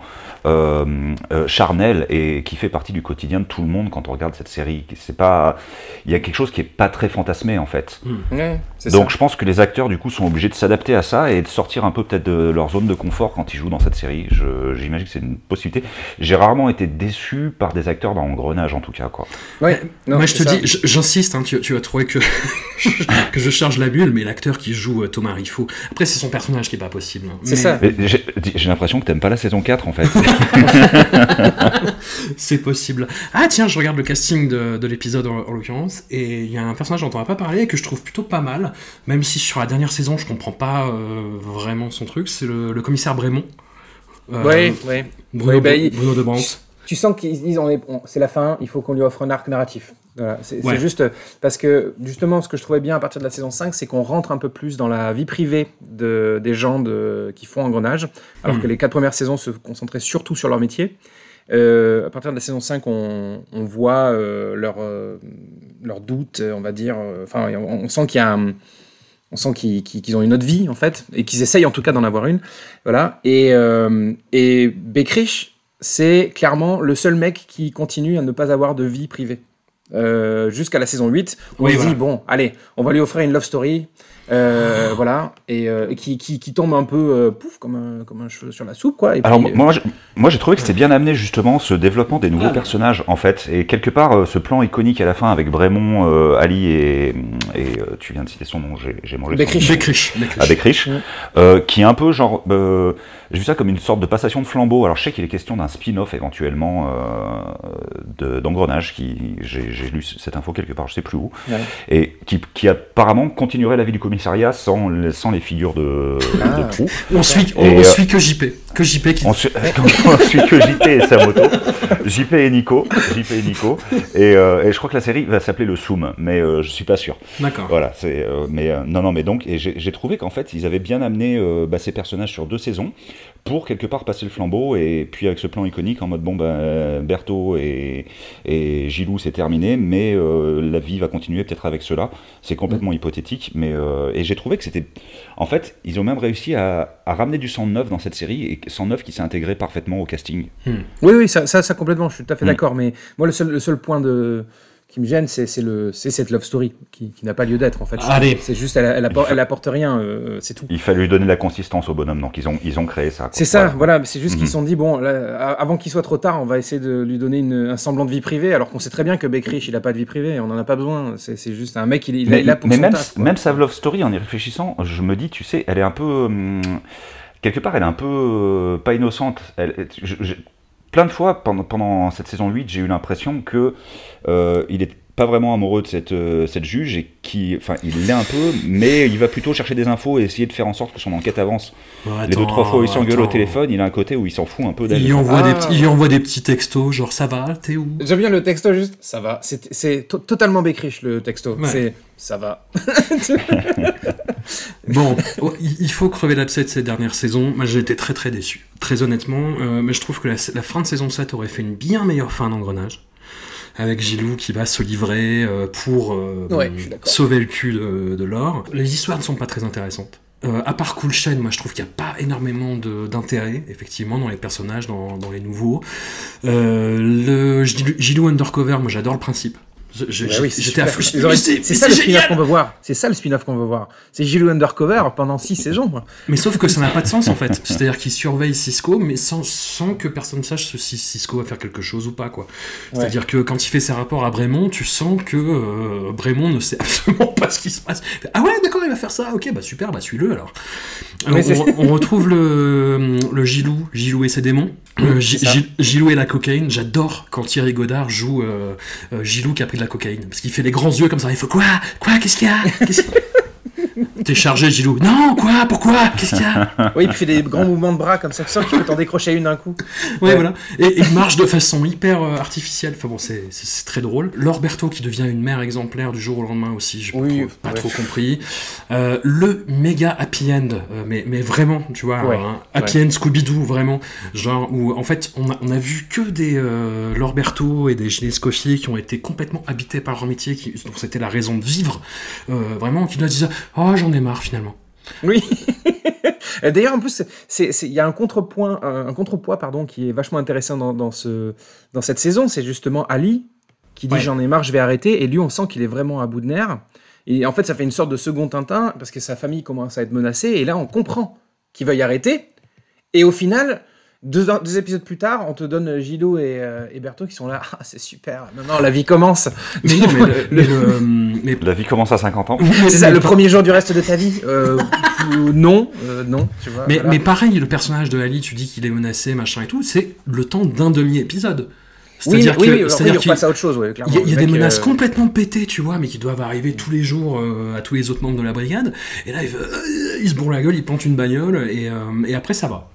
charnel et qui fait partie du quotidien de tout le monde quand on regarde cette série. C'est pas, il y a quelque chose qui est pas très fantasmé en fait. C'est Donc ça. je pense que les acteurs du coup sont obligés de s'adapter à ça et de sortir un peu peut-être de leur zone de confort quand ils jouent dans cette série. J'imagine que c'est une possibilité. J'ai rarement été déçu par des acteurs dans Engrenage en tout cas quoi. Ouais, non, Moi, je te ça. dis, j'insiste, hein, tu, tu as trouvé que, que je charge la bulle, mais l'acteur qui joue euh, Thomas Riffaut, après, c'est son personnage qui est pas possible. hein. C'est Mais ça. J'ai l'impression que t'aimes pas la saison 4 en fait. C'est possible. Ah, tiens, je regarde le casting de, de l'épisode en, en l'occurrence, et il y a un personnage dont on va pas parler et que je trouve plutôt pas mal, même si sur la dernière saison, je comprends pas euh, vraiment son truc, c'est le, le commissaire Brémond. Euh, Ouais, ouais. Bruno, Ouais, bah, il- Bruno de Brandt. Tu sens qu'ils disent c'est la fin, il faut qu'on lui offre un arc narratif. Voilà, c'est Ouais. juste parce que justement ce que je trouvais bien à partir de la saison 5, c'est qu'on rentre un peu plus dans la vie privée de, des gens de, qui font engrenage, alors Mm. que les quatre premières saisons se concentraient surtout sur leur métier. Euh, à partir de la saison 5, on, on voit euh, leurs euh, leurs doutes, on va dire. euh, Enfin, on, on sent qu'il y a un- on sent qu'ils ont une autre vie en fait, et qu'ils essayent en tout cas d'en avoir une. Voilà. Et, euh, et Beckrich, c'est clairement le seul mec qui continue à ne pas avoir de vie privée. Euh, Jusqu'à la saison 8, on Oui, se voilà. dit, bon, allez, on va lui offrir une love story. Euh, voilà, et, euh, et qui, qui, qui tombe un peu euh, pouf comme un, comme un cheveu sur la soupe, quoi. Et Alors puis, moi, j'ai- moi j'ai trouvé que c'était bien amené justement ce développement des nouveaux personnages en fait et quelque part euh, ce plan iconique à la fin avec Brémond, euh, Ali et, et euh, tu viens de citer son nom, j'ai mangé son Becriche. nom. Becriche. À Becriche, qui est un peu genre, euh, j'ai vu ça comme une sorte de passation de flambeau. Alors je sais qu'il est question d'un spin-off éventuellement euh, de- d'engrenage, qui j'ai lu cette info quelque part, je sais plus où, Ouais. et qui, qui apparemment continuerait la vie du commissariat sans, les- sans les figures de, Ah. de proue. On suit, on, suit que JP. Que JP qui. On suit, on suit que JP et sa moto, JP et Nico, JP et Nico, et, euh, et je crois que la série va s'appeler le Soum, mais euh, je suis pas sûr. D'accord. Voilà, c'est euh, mais euh, non non mais donc et j'ai j'ai trouvé qu'en fait ils avaient bien amené euh, bah, ces personnages sur deux saisons pour quelque part passer le flambeau et puis avec ce plan iconique en mode bon bah Berthaud et, et Gilou c'est terminé mais euh, la vie va continuer peut-être avec cela c'est complètement hypothétique mais euh, et j'ai trouvé que c'était en fait ils ont même réussi à, à ramener du sang neuf dans cette série et sang neuf qui s'est intégré parfaitement au casting Oui, oui, ça, ça, ça complètement, je suis tout à fait Mm. d'accord. Mais moi, le seul, le seul point de, qui me gêne, c'est c'est le- c'est cette love story qui, qui n'a pas lieu d'être, en fait. C'est juste, elle, elle, apporte, elle apporte rien, euh, c'est tout. il fallait lui donner de la consistance au bonhomme donc ils ont ils ont créé ça. C'est ça, Voilà. c'est juste qu'ils Mhm. se sont dit, bon, là, avant qu'il soit trop tard, on va essayer de lui donner une- un semblant de vie privée, alors qu'on sait très bien que Beckrich, il a pas de vie privée, on en a pas besoin. C'est juste un mec, il, il, mais, est là pour mais même, taf, même sa love story, en y réfléchissant, je me dis, tu sais, elle est un peu. hum, quelque part, elle est un peu euh, pas innocente. Elle, je- je- plein de fois, pendant, pendant cette saison 8, j'ai eu l'impression que euh, il est pas vraiment amoureux de cette, euh, cette juge et qui, enfin, il l'est un peu, mais il va plutôt chercher des infos et essayer de faire en sorte que son enquête avance. les deux trois fois où il s'engueule au téléphone, il a un côté où il s'en fout un peu d'elle. Il envoie, Ah. des, petits- il envoie des petits textos, genre ça va, t'es où? J'aime bien le texto juste, ça va. C'est c'est to- totalement Beckrich le texto. Ouais. C'est ça va. Bon, il faut crever l'abcès de ces dernières saisons. Moi, j'ai été très très déçu. Très honnêtement, euh, mais je trouve que la, la fin de saison 7 aurait fait une bien meilleure fin d'engrenage. Avec Gilou qui va se livrer euh, pour euh, Ouais, sauver le cul de, de l'or. Les histoires ne sont pas très intéressantes. Euh, à part Cool Chain, moi je trouve qu'il n'y a pas énormément d'intérêt, effectivement, dans les personnages, dans, dans les nouveaux. Euh, le Gilou Gilou Undercover, moi j'adore le principe. Oui, c'est J'étais Mais c'est ça le spin-off qu'on veut voir. C'est ça le spin-off qu'on veut voir. C'est Gilou Undercover pendant 6 saisons. Mais sauf que ça n'a pas de sens en fait. C'est-à-dire qu'il surveille Cisco, mais sans, sans que personne sache si Cisco va faire quelque chose ou pas. quoi. C'est-à-dire que quand il fait ses rapports à Brémond, tu sens que euh, Brémond ne sait absolument pas ce qui se passe. Ah ouais, d'accord, il va faire ça. Ok, bah super, bah suis-le alors. On, on retrouve le, le Gilou, Gilou et ses démons. Euh, Gilou et la cocaïne. J'adore quand Thierry Godard joue euh, euh, Gilou qui a pris cocaïne. Parce qu'il fait les grands yeux comme ça. Il fait quoi? Quoi? Qu'est-ce qu'il y a? Qu'est-ce qu'il y a? T'es chargé, Gilou. Non, quoi? Pourquoi? Qu'est-ce qu'il y a? Oui, puis il fait des grands mouvements de bras comme ça. Tu sens qu'il peut t'en décrocher une d'un coup. Ouais, Ouais. voilà. Et, il marche de façon hyper euh, artificielle. Enfin bon, c'est très drôle. Laure Berthaud qui devient une mère exemplaire du jour au lendemain aussi, j'ai Oui, pas, ouais. trop compris. Euh, le méga happy end, euh, mais, mais vraiment, tu vois, Ouais, un happy end Scooby-Doo, vraiment. Genre où en fait, on a, on a vu que des euh, Laure Berthaud et des Gilles Scoffier qui ont été complètement habités par leur métier, qui, dont c'était la raison de vivre, euh, vraiment, qui nous disaient Oh, j'en marre finalement. Oui. Et D'ailleurs, en plus, il y a un contrepoint, un, un contrepoids, pardon, qui est vachement intéressant dans, dans ce, dans cette saison. C'est justement Ali qui dit Ouais. j'en ai marre, je vais arrêter. Et lui, on sent qu'il est vraiment à bout de nerfs. Et en fait, ça fait une sorte de second Tintin parce que sa famille commence à être menacée. Et là, on comprend qu'il veuille arrêter. Et au final, deux, deux épisodes plus tard, on te donne et, euh, et Berthaud qui sont là. Ah, c'est super. Maintenant, la vie commence. Mais non, mais, le- mais le- mais La vie commence à 50 ans. C'est ça, le premier jour du reste de ta vie Euh, euh, Non, euh, non, tu vois. Mais, voilà. mais pareil, le personnage de Ali, tu dis qu'il est menacé, machin et tout, c'est le temps d'un demi-épisode. C'est-à-dire oui, que, oui, oui, qu'il passe à autre chose, ouais, il y a, y des menaces euh, complètement pétées, tu vois, mais qui doivent arriver tous les jours euh, à tous les autres membres de la brigade. Et là, il, veut- euh, il se bourre la gueule, il plante une bagnole, et, euh, et après, ça va.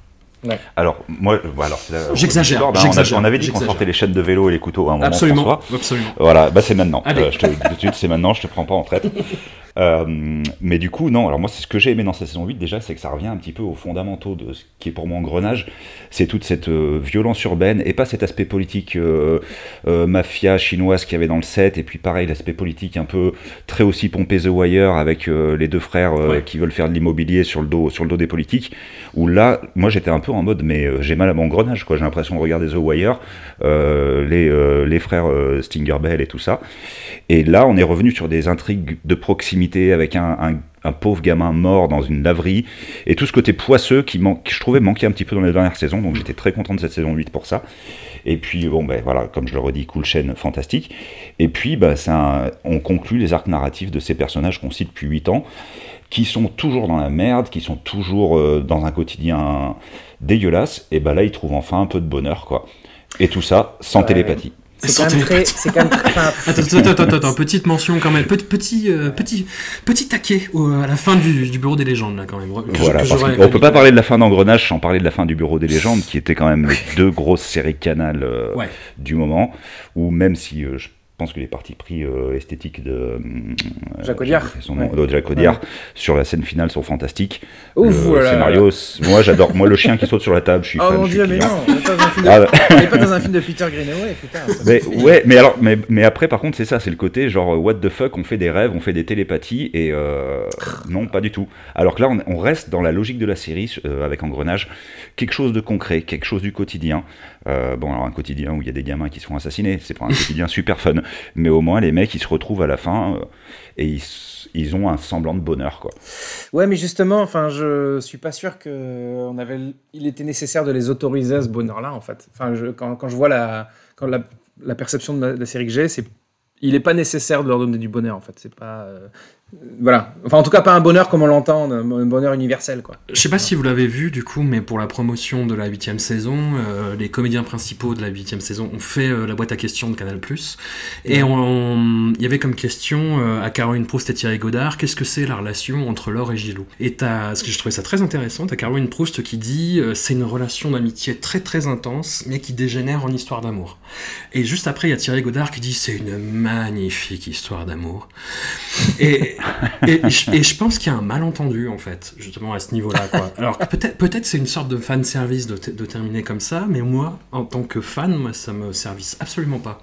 Alors, moi, bah, alors, c'est la- J'exagère, bah, on, a- j'exagère, on avait dit qu'on sortait les chaînes de vélo et les couteaux à un moment, absolument, François. absolument. Voilà, bah c'est maintenant. Euh, je te le dis tout de suite, c'est maintenant, je te prends pas en traite. Euh, mais du coup, non, alors moi, c'est ce que j'ai aimé dans cette saison 8, déjà, c'est que ça revient un petit peu aux fondamentaux de ce qui est pour moi Engrenage. C'est toute cette euh, violence urbaine, et pas cet aspect politique euh, mafia chinoise qu'il y avait dans le set, et puis pareil, l'aspect politique un peu très aussi pompé The Wire, avec les deux frères Ouais. qui veulent faire de l'immobilier sur, le dos, sur le dos des politiques, où là, moi, j'étais un peu en mode, mais j'ai mal à mon engrenage, quoi. J'ai l'impression de regarder The Wire, les, les frères Stinger Bell et tout ça. Et là, on est revenu sur des intrigues de proximité proximité avec un, un- un pauvre gamin mort dans une laverie et tout ce côté poisseux qui que je trouvais manquer un petit peu dans les dernières saisons. Donc j'étais très content de cette saison 8 pour ça. Et puis bon ben voilà, comme je le redis, cool chaîne fantastique. Et puis c'est un- on conclut les arcs narratifs de ces personnages qu'on cite depuis 8 ans qui sont toujours dans la merde, qui sont toujours euh, dans un quotidien dégueulasse, et bah là ils trouvent enfin un peu de bonheur quoi. Et tout ça sans télépathie. C'est quand même très. télépathie. C'est quand même très. enfin, Attends, attends, attends, petite mention quand même, petit, petit, euh, petit, petit taquet au- à la fin du, du bureau des légendes là quand même. que je- Voilà, que parce qu'on peut pas parler de la fin d'Engrenage sans parler de la fin du Bureau des légendes, qui était quand même les deux grosses séries canal euh, Ouais. du moment, ou même si euh, je pense que les partis pris euh, esthétiques de euh, Jacques Audiard. son nom, Ouais. de Jacques Audiard sur la scène finale sont fantastiques. Ouf, le voilà. scénario, moi j'adore. Moi le chien qui saute sur la table, je suis Oh fan. mon je dieu, mais client. non, on est pas dans un film de, Ah, pas dans un film de Peter Greenaway, putain. ça Mais, ouais, mais alors, mais, mais après, par contre, c'est ça, c'est le côté genre what the fuck, on fait des rêves, on fait des télépathies, et euh, non, pas du tout. Alors que là, on, on reste dans la logique de la série euh, avec Engrenage, quelque chose de concret, quelque chose du quotidien. Euh, bon, alors un quotidien où il y a des gamins qui se font assassiner, c'est pas un quotidien super fun, mais au moins les mecs ils se retrouvent à la fin euh, et ils, ils ont un semblant de bonheur quoi. Ouais, mais justement, enfin, je suis pas sûr que on avait, il était nécessaire de les autoriser à ce bonheur-là, en fait. Enfin, quand, quand je vois la, quand la, perception de, la série que j'ai, c'est, il est pas nécessaire de leur donner du bonheur, en fait. C'est pas, euh, voilà. Enfin, en tout cas, pas un bonheur comme on l'entend, un, bonheur universel, quoi. Je sais pas si vous l'avez vu du coup, mais pour la promotion de la huitième saison, euh, les comédiens principaux de la huitième saison ont fait euh, la boîte à questions de Canal+. Et on- il y avait comme question euh, à Caroline Proust et Thierry Godard, qu'est-ce que c'est la relation entre Laure et Gilou? Et t'as, ce que je trouvais ça très intéressant, t'as Caroline Proust qui dit c'est une relation d'amitié très très intense, mais qui dégénère en histoire d'amour. Et juste après, il y a Thierry Godard qui dit c'est une magnifique histoire d'amour. Et, et, je- et je pense qu'il y a un malentendu en fait, justement à ce niveau-là. Quoi. Alors peut-être, peut-être c'est une sorte de fan service de, te- de terminer comme ça, mais moi, en tant que fan, moi, ça me service absolument pas.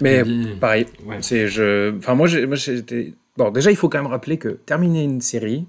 Mais pareil, Ouais. c'est, je, enfin, moi, j'étais, bon, déjà, il faut quand même rappeler que terminer une série,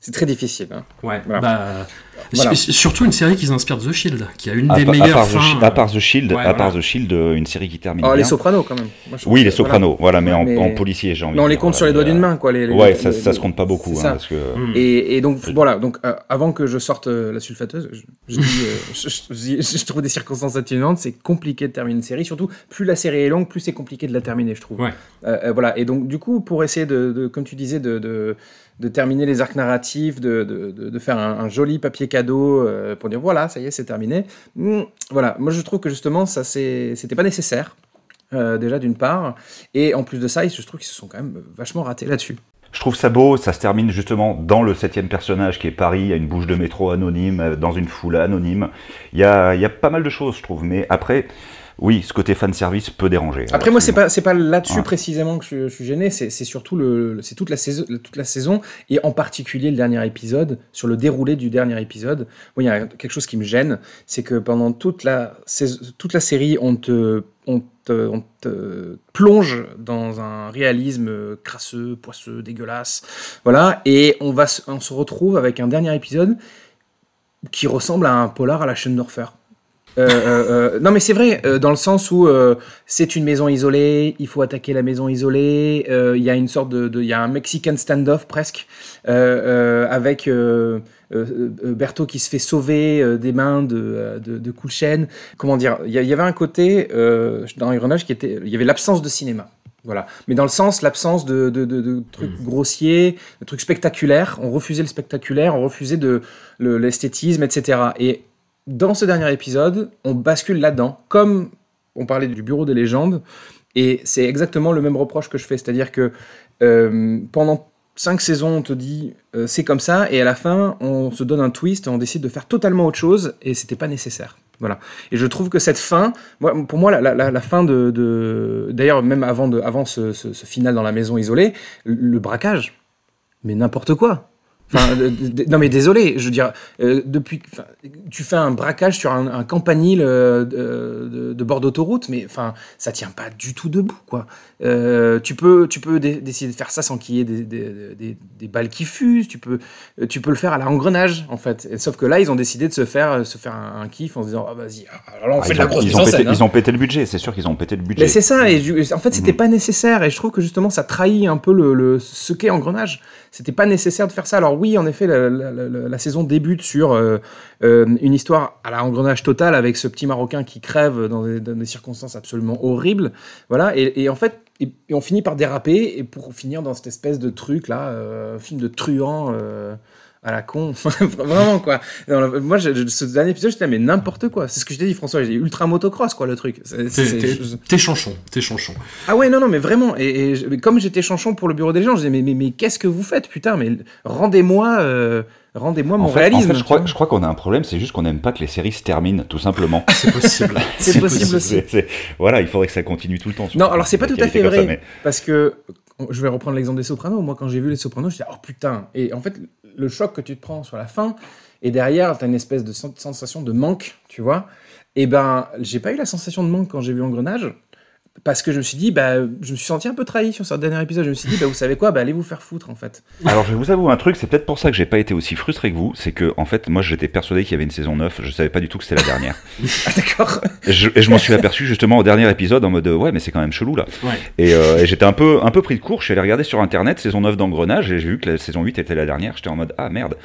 c'est très difficile. hein. Ouais, Voilà. bah, Voilà. surtout une série qui s'inspire de The Shield, qui a une À, des à meilleures The, fins. À part The Shield, Ouais, à part. The Shield, euh, une série qui termine Oh, bien. les Sopranos, quand même. Moi, je trouve Oui, les Sopranos, voilà, mais, en, Mais- en policier, j'ai envie. Mais on les compte sur les doigts d'une main, quoi. Les, les- Ouais, les- ça, se compte pas beaucoup, hein, ça. parce que. Mm. Et, et donc voilà, donc euh, avant que je sorte euh, la sulfateuse, je, je dis, euh, je, je- je- je trouve des circonstances atténuantes, c'est compliqué de terminer une série, surtout plus la série est longue, plus c'est compliqué de la terminer, je trouve. Ouais. Euh, euh, voilà, et donc du coup, pour essayer de, de- comme tu disais, de, de, de terminer les arcs narratifs, de, de, de- faire un, joli papier cadeau euh, pour dire voilà, ça y est, c'est terminé. Hmm, voilà, moi je trouve que justement ça c'était pas nécessaire. euh, déjà d'une part, et en plus de ça, je trouve qu'ils se sont quand même vachement ratés là-dessus. Je trouve ça beau, ça se termine justement dans le septième personnage qui est Paris, à une bouche de métro anonyme, euh, dans une foule anonyme. Il y a, y a pas mal de choses, je trouve, mais après, oui, ce côté fan service peut déranger. Après, moi, c'est pas, c'est pas là-dessus Ouais. précisément que je, je suis gêné, c'est surtout le, c'est toute la saison, toute la saison, et en particulier le dernier épisode, sur le déroulé du dernier épisode. Moi, il y a quelque chose qui me gêne, c'est que pendant toute la, toute la série, on te, on te, on te plonge dans un réalisme crasseux, poisseux, dégueulasse, voilà, et on va, se- on se retrouve avec un dernier épisode qui ressemble à un polar à la chaîne Norfer. Euh, euh, euh, non mais c'est vrai euh, dans le sens où c'est une maison isolée, il faut attaquer la maison isolée. Il y a une sorte de, il y a un Mexican standoff presque avec Berthaud qui se fait sauver des mains de de, de Kulchen. Comment dire Il y, avait un côté dans Engrenage qui était, il y avait l'absence de cinéma. Voilà. Mais dans le sens, l'absence de, de, de- de trucs grossiers, de trucs spectaculaires. On refusait le spectaculaire, on refusait de le- l'esthétisme, etc. Et dans ce dernier épisode, on bascule là-dedans, comme on parlait du bureau des légendes, et c'est exactement le même reproche que je fais, c'est-à-dire que euh, pendant cinq saisons, on te dit euh, c'est comme ça, et à la fin, on se donne un twist, on décide de faire totalement autre chose, et c'était pas nécessaire. Voilà. Et je trouve que cette fin, pour moi, la, fin de, d'ailleurs même avant, avant ce, ce- final dans la maison isolée, le braquage, mais n'importe quoi. Enfin, de- non mais désolé, je veux dire, euh, depuis, tu fais un braquage sur un, un campanile euh, de, bord d'autoroute, mais enfin, ça tient pas du tout debout, quoi. Euh, tu peux, tu peux dé- décider de faire ça sans qu'il y ait des, des, des- des balles qui fusent. Tu peux, euh, tu peux le faire à l'engrenage, en fait. Et sauf que là, ils ont décidé de se faire, se faire un, un kiff en se disant, ah, vas-y, alors là, on Ah, fait de la ont, grosse ils mise ont en pété, scène. hein. ils ont pété le budget, c'est sûr qu'ils ont pété le budget. Mais c'est ça, et en fait, c'était Mhm. pas nécessaire, et je trouve que justement, ça trahit un peu le, le- ce qu'est Engrenage. C'était pas nécessaire de faire ça. Alors oui, en effet, la, saison débute sur euh, euh, une histoire à la Engrenage total avec ce petit Marocain qui crève dans des, circonstances absolument horribles. Voilà, et, en fait, on finit par déraper, et pour finir dans cette espèce de truc là, euh, film de truand. À la con, vraiment quoi. Non, moi, je- ce dernier épisode, j'étais là, mais n'importe quoi. C'est ce que je t'ai dit, François. J'ai ultra motocross quoi, le truc. T'es- chanchon, t'es chanchon. ah ouais, non, non, mais vraiment. Et, et je- mais comme j'étais chanchon pour le bureau des gens, je disais, mais, mais, mais qu'est-ce que vous faites, putain Mais rendez-moi euh, rendez-moi mon En fait, réalisme. en fait, je crois, vois. je crois qu'on a un problème, c'est juste qu'on n'aime pas que les séries se terminent, tout simplement. C'est possible. C'est possible aussi. Voilà, il faudrait que ça continue tout le temps. Non, alors c'est pas tout à fait ça, vrai. mais- Parce que, je vais reprendre l'exemple des Sopranos. Moi, quand j'ai vu les Sopranos, je disais, oh putain. Et en fait, le choc que tu te prends sur la fin, et derrière, t'as une espèce de sen- sensation de manque, tu vois. Et ben, j'ai pas eu la sensation de manque quand j'ai vu Engrenage. Parce que je me suis dit, bah, je me suis senti un peu trahi sur ce dernier épisode. Je me suis dit, bah, vous savez quoi, bah, allez vous faire foutre, en fait. Alors je vous avoue un truc, c'est peut-être pour ça que j'ai pas été aussi frustré que vous, c'est que en fait moi j'étais persuadé qu'il y avait une saison 9, je savais pas du tout que c'était la dernière. Ah, d'accord. Et je, et je m'en suis aperçu justement au dernier épisode en mode euh, ouais mais c'est quand même chelou là. Ouais. Et, euh, et j'étais un peu, un peu pris de court, je suis allé regarder sur internet saison 9 d'engrenage et j'ai vu que la saison 8 était la dernière, j'étais en mode ah merde.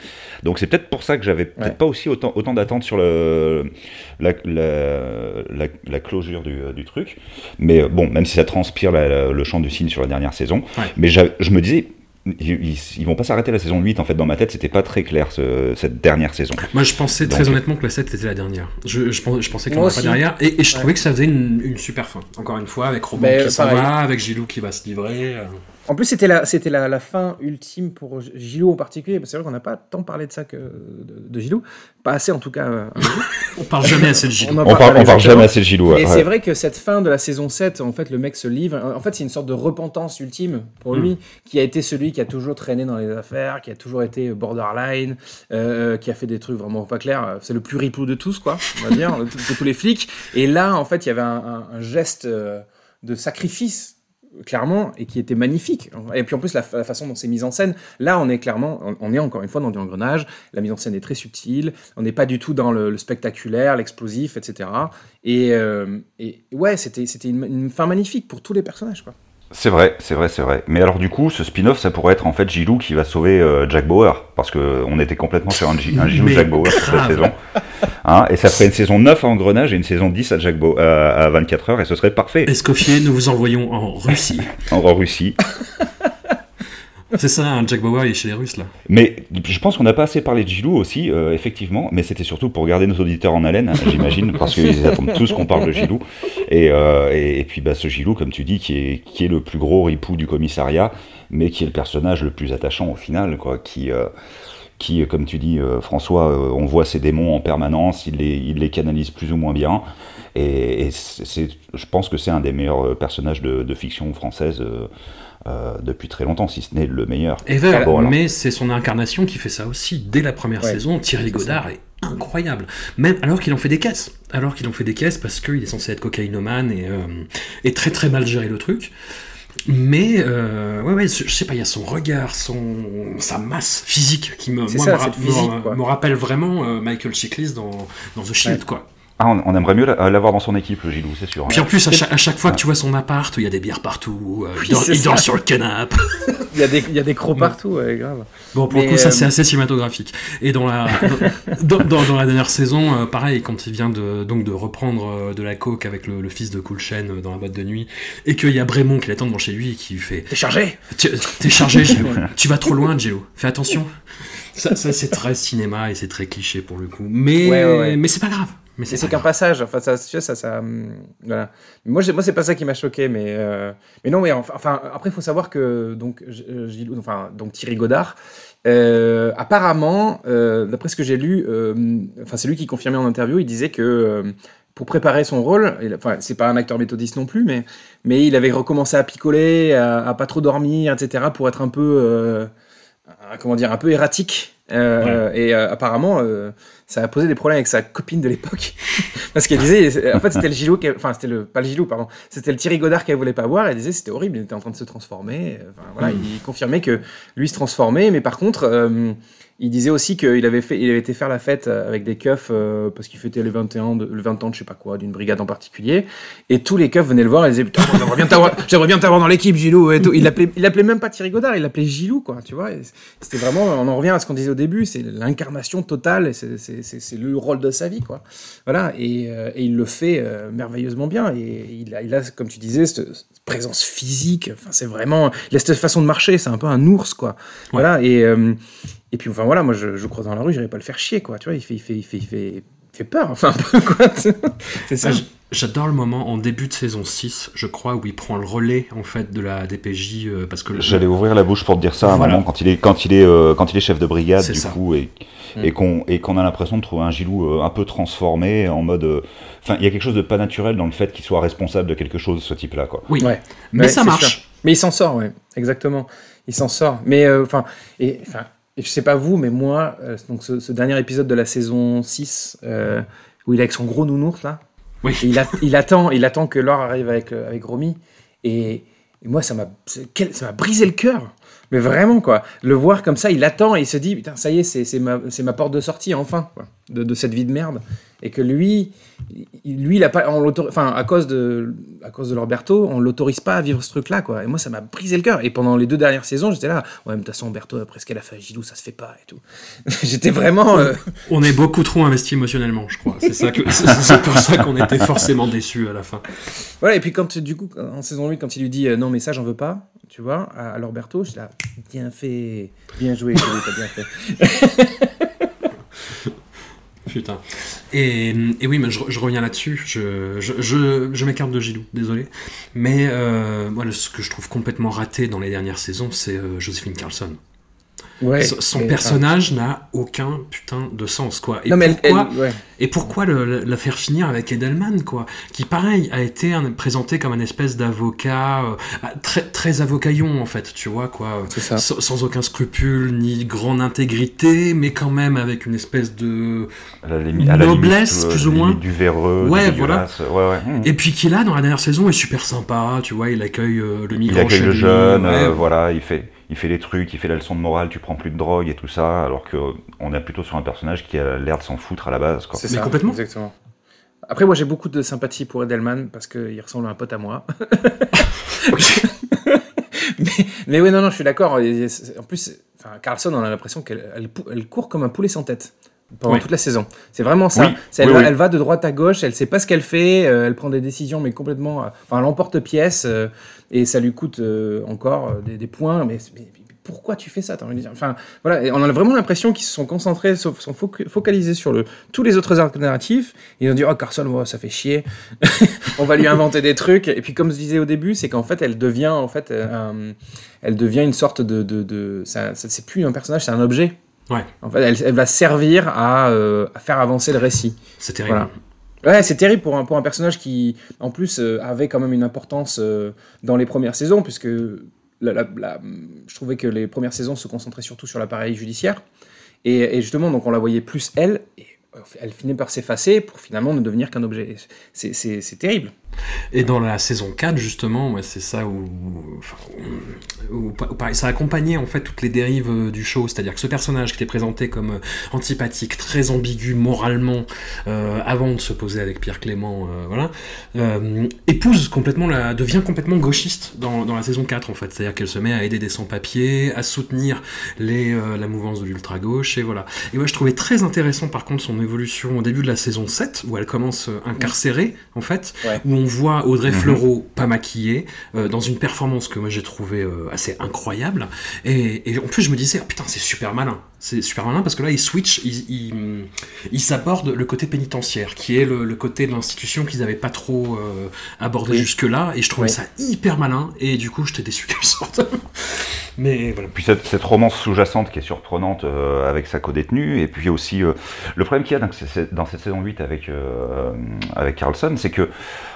Donc c'est peut-être pour ça que j'avais peut-être Ouais. pas aussi autant, autant d'attentes sur le, la, la, la, la closure du, du truc. Mais euh, bon, même si ça transpire la- la- le champ du signe sur la dernière saison, Ouais. mais je me disais ils, ils- vont pas s'arrêter la saison 8 en fait dans ma tête c'était pas très clair ce- cette dernière saison Moi, je pensais très Donc- honnêtement que la 7 était la dernière. Je, je, pensais, je pensais qu'il n'y Moi en aurait pas derrière. Et, et je Ouais. trouvais que ça faisait une, une super fin. Encore une fois, avec Robin qui s'en va, avec Gilou qui va se livrer. En plus, c'était la, c'était la, la fin ultime pour Gilou en particulier. C'est vrai qu'on n'a pas tant parlé de ça que de, de Gilou. Pas assez, en tout cas. euh, On parle jamais assez de Gilou. on, parle, on parle jamais assez de Gilou ouais, Et ouais. c'est vrai que cette fin de la saison 7, en fait, le mec se livre. En fait, c'est une sorte de repentance ultime pour Mm. lui, qui a été celui qui a toujours traîné dans les affaires, qui a toujours été borderline, euh, qui a fait des trucs vraiment pas clairs. C'est le plus ripou de tous, quoi, on va dire, de, de tous les flics. Et là, en fait, il y avait un, un- un geste euh, de sacrifice clairement et qui était magnifique. Et puis en plus la, façon dont c'est mis en scène là on est clairement on, est encore une fois dans du engrenage. La mise en scène est très subtile. On n'est pas du tout dans le, spectaculaire l'explosif etc et, euh, et ouais c'était c'était une, une fin magnifique pour tous les personnages quoi C'est vrai, c'est vrai, c'est vrai. Mais alors du coup, ce spin-off, ça pourrait être en fait Gilou qui va sauver euh, Jack Bauer, parce que on était complètement sur un, un Gilou Jack Bauer sur cette saison. Hein, et ça ferait une saison 9 à Engrenage et une saison 10 à, Jack Bau- euh, à 24 heures, et ce serait parfait Escoffier, nous vous envoyons en Russie? en Russie. C'est ça, un Jack Bauer, il est chez les Russes, là. Mais je pense qu'on n'a pas assez parlé de Gilou aussi, euh, effectivement, mais c'était surtout pour garder nos auditeurs en haleine, j'imagine, parce qu'ils attendent tous qu'on parle de Gilou. Et, euh, et, et puis bah, ce Gilou, comme tu dis, qui est, qui est le plus gros ripou du commissariat, mais qui est le personnage le plus attachant au final, quoi, qui, euh, qui comme tu dis, euh, François, euh, on voit ses démons en permanence, il les, il les canalise plus ou moins bien. Et, et c'est, c'est- je pense que c'est un des meilleurs personnages de, de fiction française euh, depuis très longtemps, si ce n'est le meilleur. Ever, Ah bon, mais c'est son incarnation qui fait ça aussi. Dès la première Ouais, saison, Thierry Godard est incroyable. Même alors qu'il en fait des caisses. Alors qu'il en fait des caisses parce qu'il est censé être cocaïnomane et, euh, et très très mal gérer le truc. Mais euh, ouais, ouais, je sais pas, il y a son regard, son, sa masse physique qui me, C'est moi, ça, me, ra- cette physique, me- quoi. me rappelle vraiment euh, Michael Chiklis dans, dans The Shield, Ouais. quoi. Ah, on, on aimerait mieux la- l'avoir dans son équipe, le Gilou, c'est sûr. Puis en plus, à chaque, à chaque fois que tu vois son appart, il y a des bières partout, euh, il, dort, il sur le canapé. il y a des il y a des crocs partout ouais, grave Bon, pour Mais, le coup, ça euh, c'est assez cinématographique. Et dans la, dans, dans- dans la dernière saison, euh, pareil, quand il vient de, donc de reprendre euh, de la coke avec le, le fils de Cool euh, dans la boîte de nuit, et qu'il y a Brémond qui l'attend devant chez lui et qui lui fait t'es chargé Tu- T'es chargé, Gilou. tu vas trop loin, Gilou. Fais attention. Ça, ça, c'est très cinéma et c'est très cliché pour le coup. Mais, Ouais, ouais, ouais. mais c'est pas grave. Mais c'est qu'un passage, enfin ça, sais, ça, ça, hum, voilà. Moi, moi, c'est pas ça qui m'a choqué, mais, euh, mais non, mais enfin, après, il faut savoir que donc, euh, Gilou, enfin, donc Thierry Godard, euh, apparemment, euh, d'après ce que j'ai lu, enfin, c'est lui qui confirmait en interview, il disait que pour préparer son rôle, il- enfin, c'est pas un acteur méthodiste non plus, mais, mais il avait recommencé à picoler, à, à pas trop dormir, etc., pour être un peu, comment dire, un peu erratique. Et apparemment, ça a posé des problèmes avec sa copine de l'époque. Parce qu'elle disait, en fait, c'était le Gilou, enfin, c'était le, pas le Gilou, pardon, c'était le Thierry Godard qu'elle voulait pas voir. Elle disait, c'était horrible, il était en train de se transformer. Enfin, voilà, il confirmait que lui se transformait, mais par contre, euh, il disait aussi qu'il avait, fait, il avait été faire la fête avec des keufs euh, parce qu'il fêtait les 21 de, le 20 ans de je sais pas quoi, d'une brigade en particulier. Et tous les keufs venaient le voir et disaient Putain, j'aimerais bien t'avoir, j'aimerais bien t'avoir dans l'équipe, Gilou. Et tout. Il l'appelait, il l'appelait même pas Thierry Godard, il l'appelait Gilou, quoi. Tu vois, c'était vraiment, on en revient à ce qu'on disait au début, c'est l'incarnation totale, c'est, c'est, c'est, c'est le rôle de sa vie, quoi. Voilà, et, euh, et il le fait euh, merveilleusement bien. Et il a, il a, comme tu disais, cette, cette présence physique. Enfin, c'est vraiment, il a cette façon de marcher, c'est un peu un ours, quoi. Voilà, et. Et puis, enfin voilà, moi je, je croise dans la rue, j'irais pas le faire chier, quoi. Tu vois, il fait, il fait, il fait, il fait, il fait peur, enfin, un peu, quoi. C'est ça. Ah, j- J'adore le moment en début de saison 6, je crois, où il prend le relais en fait de la DPJ euh, parce que le- J'allais ouvrir la bouche pour te dire ça à un Voilà. moment quand il est quand il est euh, quand il est chef de brigade du ça. coup et Mm. et qu'on et qu'on a l'impression de trouver un Gilou euh, un peu transformé en mode euh, enfin il y a quelque chose de pas naturel dans le fait qu'il soit responsable de quelque chose ce type là quoi. oui, Ouais. mais ça marche. sûr. Mais il s'en sort, ouais, exactement. Il s'en sort. Mais euh, enfin, et enfin, et je sais pas vous, mais moi, euh, donc ce, ce dernier épisode de la saison 6, euh, où il est avec son gros nounours là, Oui. et il, a- il attend, il attend que Laure arrive avec euh, avec Romy, et, et moi ça m'a, brisé le cœur. Mais vraiment quoi, le voir comme ça, il attend et il se dit putain ça y est, c'est ma, ma porte de sortie enfin quoi, de, de cette vie de merde. Et que lui, lui, il a pas, on enfin, à cause de, à cause de Lorberto, on l'autorise pas à vivre ce truc-là, quoi. Et moi, ça m'a brisé le cœur. Et pendant les deux dernières saisons, j'étais là, ouais, mais de toute façon, Berto, après ce qu'elle a fait à Gilou, ça se fait pas et tout. j'étais vraiment, euh, On est beaucoup trop investi émotionnellement, je crois. C'est ça que c'est c'est pour ça qu'on était forcément déçus à la fin. voilà. Et puis quand, du coup, en saison 8, quand il lui dit, euh, non, mais ça, j'en veux pas, tu vois, à, à Lorberto, je là, bien fait, bien joué, t'as bien fait. Putain. Et, oui, mais je, reviens là-dessus. Je, m'écarte de Gilou, désolé. Mais euh, ce que je trouve complètement raté dans les dernières saisons, c'est euh, Joséphine Carlson. Ouais. son Mais, personnage n'a aucun putain de sens, quoi. Et Non, mais elle- pourquoi, elle- ouais. et pourquoi le- le- la faire finir avec Edelman, quoi? Qui, pareil, a été un- présenté comme un espèce d'avocat, euh, ah, très, très avocaillon, en fait, tu vois, quoi. Ça. Sans, sans aucun scrupule, ni grande intégrité, mais quand même avec une espèce de... À la limi- à la Noblesse, limite, euh, plus ou moins. du véreux, Ouais, du dégueulasse. Ouais, ouais. Mmh. Et puis qui, là, dans la dernière saison, est super sympa, tu vois, il accueille euh, le Il migrant accueille chez le lui, jeune, ouais. euh, voilà, il fait, il fait les trucs, il fait la leçon de morale, tu prends plus de drogue et tout ça, alors que euh, on est plutôt sur un personnage qui a l'air de s'en foutre à la base. C'est ça, complètement. Exactement. Après, moi, j'ai beaucoup de sympathie pour Edelman parce qu'il ressemble à un pote à moi. mais, mais oui, non, non, je suis d'accord. En plus, enfin, Carlson, on a l'impression qu'elle elle, court comme un poulet sans tête pendant Oui. toute la saison. C'est vraiment ça. Oui, Elle, oui, va, oui. elle va de droite à gauche, elle sait pas ce qu'elle fait, euh, elle prend des décisions, mais complètement. euh, Enfin, elle emporte-pièce euh, et ça lui coûte euh, encore euh, des, des points. Mais, pourquoi tu fais ça Enfin, voilà, et on a vraiment l'impression qu'ils se sont concentrés, se sont foc- focalisés sur le, tous les autres arcs narratifs. Ils ont dit, oh, Carson, ouais, ça fait chier. on va lui inventer des trucs. Et puis, comme je disais au début, c'est qu'en fait, elle devient, en fait, euh, elle devient une sorte de. c'est plus un personnage, c'est un objet. Ouais. En fait, elle, elle va servir à, euh, à faire avancer le récit. C'est terrible. Voilà. Ouais, c'est terrible pour un, pour un personnage qui, en plus, euh, avait quand même une importance euh, dans les premières saisons, puisque la- je trouvais que les premières saisons se concentraient surtout sur l'appareil judiciaire. Et, justement, donc on la voyait plus elle, et euh, elle finit par s'effacer pour finalement ne devenir qu'un objet. C'est terrible. Et dans la saison 4, justement, ouais, c'est ça où, où- où- où pareil, ça accompagnait en fait toutes les dérives euh, du show, c'est-à-dire que ce personnage qui était présenté comme euh, antipathique, très ambigu moralement, euh, avant de se poser avec Pierre Clément, euh, voilà, euh, épouse complètement la, devient complètement gauchiste dans, dans la saison 4 en fait, c'est-à-dire qu'elle se met à aider des sans-papiers, à soutenir les, la mouvance de l'ultra-gauche, et voilà. Et moi je trouvais très intéressant par contre son évolution au début de la saison 7, où elle commence incarcérée en fait, Ouais. où on voit Audrey Mhm. Fleurot pas maquillée, euh, dans une performance que moi j'ai trouvé euh, assez incroyable. Et, et en plus je me disais, oh, putain c'est super malin. C'est super malin parce que là il switch, il, il, il s'aborde le côté pénitentiaire, qui est le, le côté de l'institution qu'ils n'avaient pas trop euh, abordé Oui. jusque-là. Et je trouvais Oui. ça hyper malin. Et du coup j'étais déçu qu'elle sorte. Mais voilà. Puis cette, cette romance sous-jacente qui est surprenante euh, avec sa co-détenue, et puis aussi euh, le problème qu'il y a dans, dans cette saison 8 avec, euh, avec Carlson, c'est que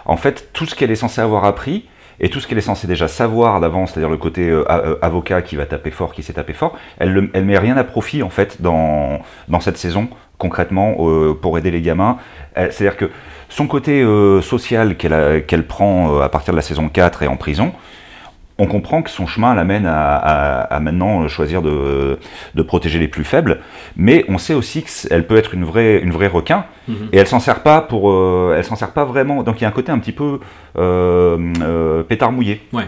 en fait tout ce qu'elle est censée avoir appris, et tout ce qu'elle est censée déjà savoir d'avance, c'est-à-dire le côté euh, euh, avocat qui va taper fort, qui s'est tapé fort, elle, le- elle met rien à profit en fait dans, dans cette saison concrètement euh, pour aider les gamins. C'est-à-dire que son côté euh, social qu'elle qu'elle prend à partir de la saison 4 et en prison, on comprend que son chemin l'amène à, à- à maintenant choisir de, de protéger les plus faibles, mais on sait aussi qu'elle peut être une vraie, une vraie requin, et elle s'en sert pas pour, euh, elle s'en sert pas vraiment. Donc il y a un côté un petit peu euh, euh, pétard mouillé Ouais.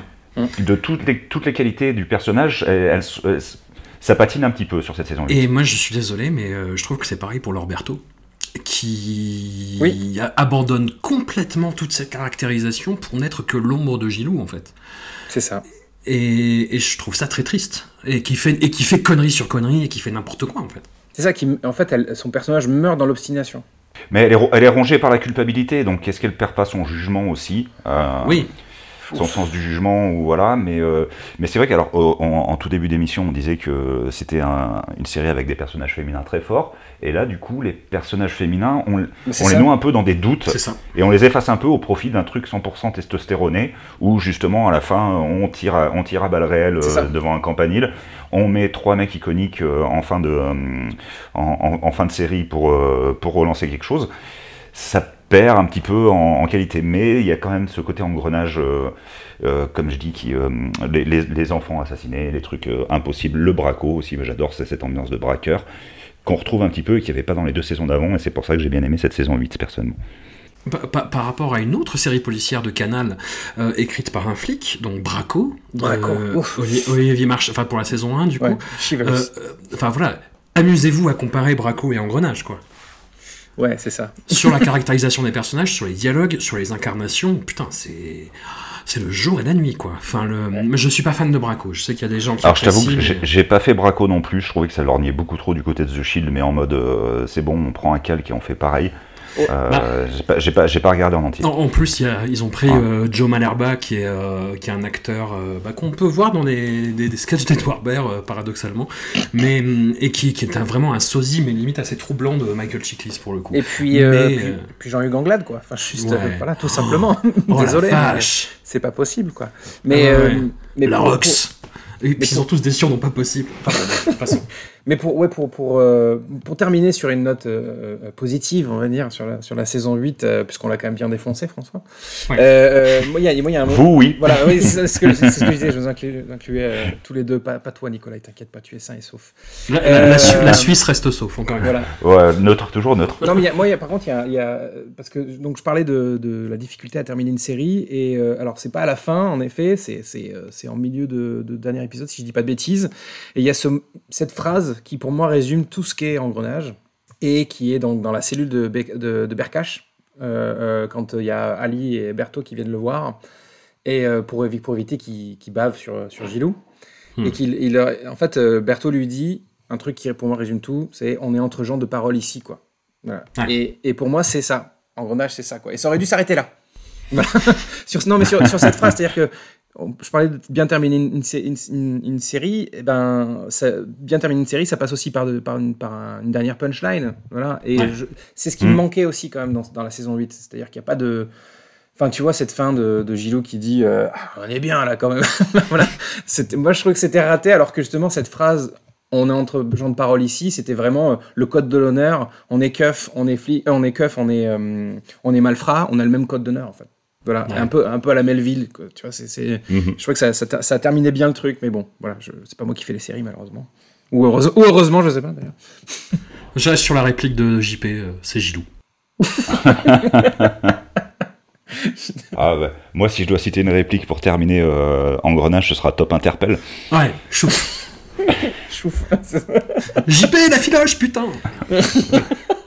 de toutes les, toutes les qualités du personnage. Elle, elle- elle- ça patine un petit peu sur cette saison. Et moi, je suis désolé, mais euh, je trouve que c'est pareil pour Lorberto, qui Oui. abandonne complètement toute cette caractérisation pour n'être que l'ombre de Gilou, en fait. C'est ça. Et, et je trouve ça très triste. Et qui fait, et qui fait connerie sur connerie et qui fait n'importe quoi, en fait. C'est ça qui, en fait, elle- son personnage meurt dans l'obstination. Mais elle est, ro- elle est rongée par la culpabilité, donc est-ce qu'elle perd pas son jugement aussi Euh, Oui, son sens du jugement ou voilà mais euh, mais c'est vrai qu'alors en, en tout début d'émission on disait que c'était un- une série avec des personnages féminins très forts. Et là du coup les personnages féminins on, les ça. noie un peu dans des doutes et on les efface un peu au profit d'un truc 100% testostéroné où justement à la fin on tire à, on tire à balles réelles euh, devant un campanile. On met trois mecs iconiques euh, en fin de en, en- en fin de série pour pour relancer quelque chose. Ça perd un petit peu en, en qualité, mais il y a quand même ce côté engrenage, euh, euh, comme je dis, qui euh, les, les- les enfants assassinés, les trucs euh, impossibles, le braco aussi, j'adore cette ambiance de braqueur qu'on retrouve un petit peu et qu'il n'y avait pas dans les deux saisons d'avant, et c'est pour ça que j'ai bien aimé cette saison 8 personnellement. Pa- pa- par rapport à une autre série policière de Canal euh, écrite par un flic, donc Braco, Braco, euh, ouf. Olivier, Olivier March, enfin pour la saison 1 du coup. Ouais. Euh, Enfin voilà, amusez-vous à comparer Braco et Engrenage quoi. Ouais, c'est ça. Sur la caractérisation des personnages, sur les dialogues, sur les incarnations, putain c'est c'est le jour et la nuit quoi. Enfin le, mais je suis pas fan de Braco. Je sais qu'il y a des gens qui Alors je t'avoue que mais- j'ai pas fait braco non plus, je trouvais que ça lorgnait beaucoup trop du côté de The Shield, mais en mode euh, c'est bon, on prend un calque et on fait pareil. Euh, Bah. j'ai pas, j'ai pas, regardé en entier. En, en plus, y a- ils ont pris Ah. euh, Joe Malerba, qui est, euh, qui est un acteur euh, bah, qu'on peut voir dans des, des, des sketchs d'Edward Baird, euh, paradoxalement, mais, hum, et qui, qui est un- vraiment un sosie, mais limite assez troublant de Michael Chiklis pour le coup. Et puis, euh, Mais, puis, puis Jean-Hugues Anglade, quoi. Enfin, juste, Ouais. euh, voilà, tout simplement. Oh la Désolé, c'est pas possible, quoi. Mais, Ah ouais. euh, mais La pour- Rox Et puis ils ont tous des surnoms pas possibles. Enfin, bon, passons. Mais pour, ouais, pour, pour, euh, pour terminer sur une note euh, euh, positive, on va dire, sur la, sur la saison 8, euh, puisqu'on l'a quand même bien défoncé, François. Ouais. Euh, euh, moi, il y a, moi, il y a un moment. Vous, oui. Voilà, oui, c'est ce, que- c'est ce que je disais, je vous inclus, incluais euh, tous les deux, pas, pas toi, Nicolas, t'inquiète pas, tu es sain et sauf. La, la- Euh, la Su- la Suisse reste sauf, encore une fois. Voilà. Ouais, neutre, toujours neutre. Non, mais y a- moi, il y a- par contre, il y a, il y a- parce que donc je parlais de, de la difficulté à terminer une série et euh, alors c'est pas à la fin, en effet, c'est c'est c'est en milieu de, de dernier épisode si je dis pas de bêtises. Et il y a ce, cette phrase qui pour moi résume tout ce qu'est Engrenage et qui est donc dans la cellule de, Bec- de, de euh, euh, quand il y a Ali et Berthaud qui viennent le voir et euh, pour, pour éviter qu'ils bavent sur, sur Gilou. Hmm. Et qu'il, il, en fait, euh, Berthaud lui dit un truc qui pour moi résume tout, c'est on est entre gens de parole ici, quoi. Voilà. Et, et pour moi, c'est ça. Engrenage, c'est ça, quoi. Et ça aurait dû s'arrêter là. Voilà. sur, non, mais sur, sur cette phrase, c'est-à-dire que je parlais de bien terminer une, une, sé- une- une- une série, et ben, ça, bien terminer une série, ça passe aussi par, de, par, une, par un- une dernière punchline. Voilà. Et Ouais. c'est ce qui me manquait aussi quand même dans, dans la saison 8. C'est-à-dire qu'il n'y a pas de. Enfin, tu vois, cette fin de, de Gilou qui dit euh, Ah, On est bien là quand même. voilà. Moi, je trouvais que c'était raté, alors que justement, cette phrase On est entre gens de parole ici, c'était vraiment euh, le code de l'honneur. On est keuf, on est flic, euh, on est keuf, on est, euh, on est malfrat, on a le même code d'honneur en fait. Voilà, Ouais. un, peu, un peu à la Melville. quoi. Tu vois, c'est, Mhm. Je trouvais que ça, ça, ça terminait bien le truc, mais bon, voilà, je, c'est pas moi qui fais les séries malheureusement. Ou, heureuse- ou heureusement, je sais pas d'ailleurs. Je reste sur la réplique de JP, euh, c'est Gilou. Ah ouais. Moi, si je dois citer une réplique pour terminer euh, Engrenage, ce sera Top Interpel. Ouais, chouf. Chouf. JP, la filoche, putain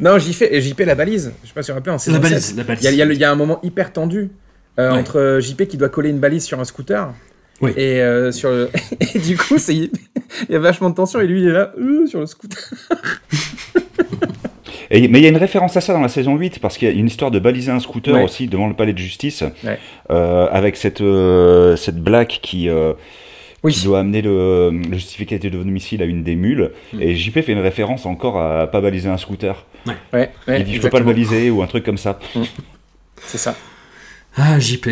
non, j'y fais, et JP la balise. Je sais pas si tu te rappelles, en saison La balise, 7, la balise. Il y, a- y y un moment hyper tendu euh, Ouais. entre euh, JP qui doit coller une balise sur un scooter. Oui. Et, euh, sur le... et du coup, c'est... il y a vachement de tension et lui, il est là, euh, sur le scooter. Et- mais il y a une référence à ça dans la saison 8, parce qu'il y a une histoire de baliser un scooter Ouais. aussi devant le palais de justice, Ouais. euh, avec cette, euh, cette black qui, euh, Oui. qui doit amener le, le justificatif de domicile à une des mules. Mm. Et JP fait une référence encore à pas baliser un scooter. Ouais, ouais, il dit je peux pas le baliser ou un truc comme ça. C'est ça. Ah, JP.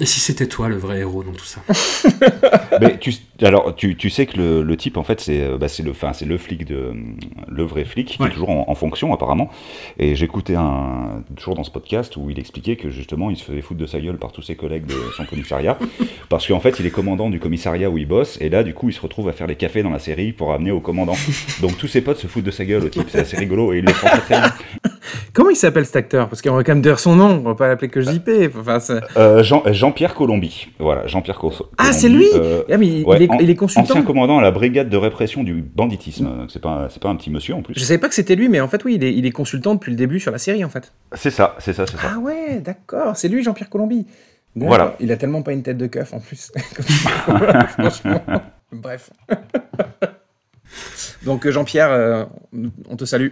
Et si c'était toi le vrai héros dans tout ça Mais tu, alors, tu, tu sais que le, le type, en fait, c'est euh, bah, c'est le, le flic de, le vrai flic, qui Ouais. est toujours en, en fonction apparemment. Et j'écoutais un, toujours dans ce podcast où il expliquait que justement, il se faisait foutre de sa gueule par tous ses collègues de son commissariat, parce qu'en fait, il est commandant du commissariat où il bosse, et là, du coup, il se retrouve à faire les cafés dans la série pour amener au commandant. Donc tous ses potes se foutent de sa gueule au type, c'est assez rigolo, et il le font très bien. Comment il s'appelle cet acteur? Parce qu'on va quand même dire son nom, on va pas l'appeler que JP. Enfin, c'est- Euh, Jean, Jean-Pierre Colombi, voilà, Jean-Pierre Co- Colombi. ah, c'est lui euh, Ah, mais il, ouais, il est, an- il est consultant. Ancien commandant à la brigade de répression du banditisme. Donc C'est pas, c'est pas un petit monsieur en plus. Je savais pas que c'était lui, mais en fait, oui, il est, il est consultant depuis le début sur la série, en fait. C'est ça, c'est ça, c'est ça. Ah ouais, d'accord, c'est lui, Jean-Pierre Colombi. Voilà. Il a tellement pas une tête de keuf en plus. Franchement. Bref. Donc, euh, Jean-Pierre, euh, on te salue.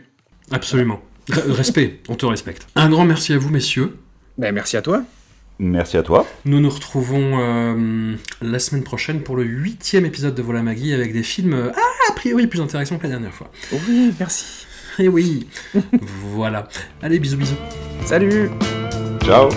Absolument. Euh, Respect, on te respecte. Un grand merci à vous, messieurs. Ben, merci à toi. Merci à toi. Nous nous retrouvons euh, la semaine prochaine pour le huitième épisode de Voilà Maggie avec des films, euh, ah, a priori, plus intéressants que la dernière fois. Oui, merci. Eh oui Voilà. Allez, bisous, bisous. Salut Ciao.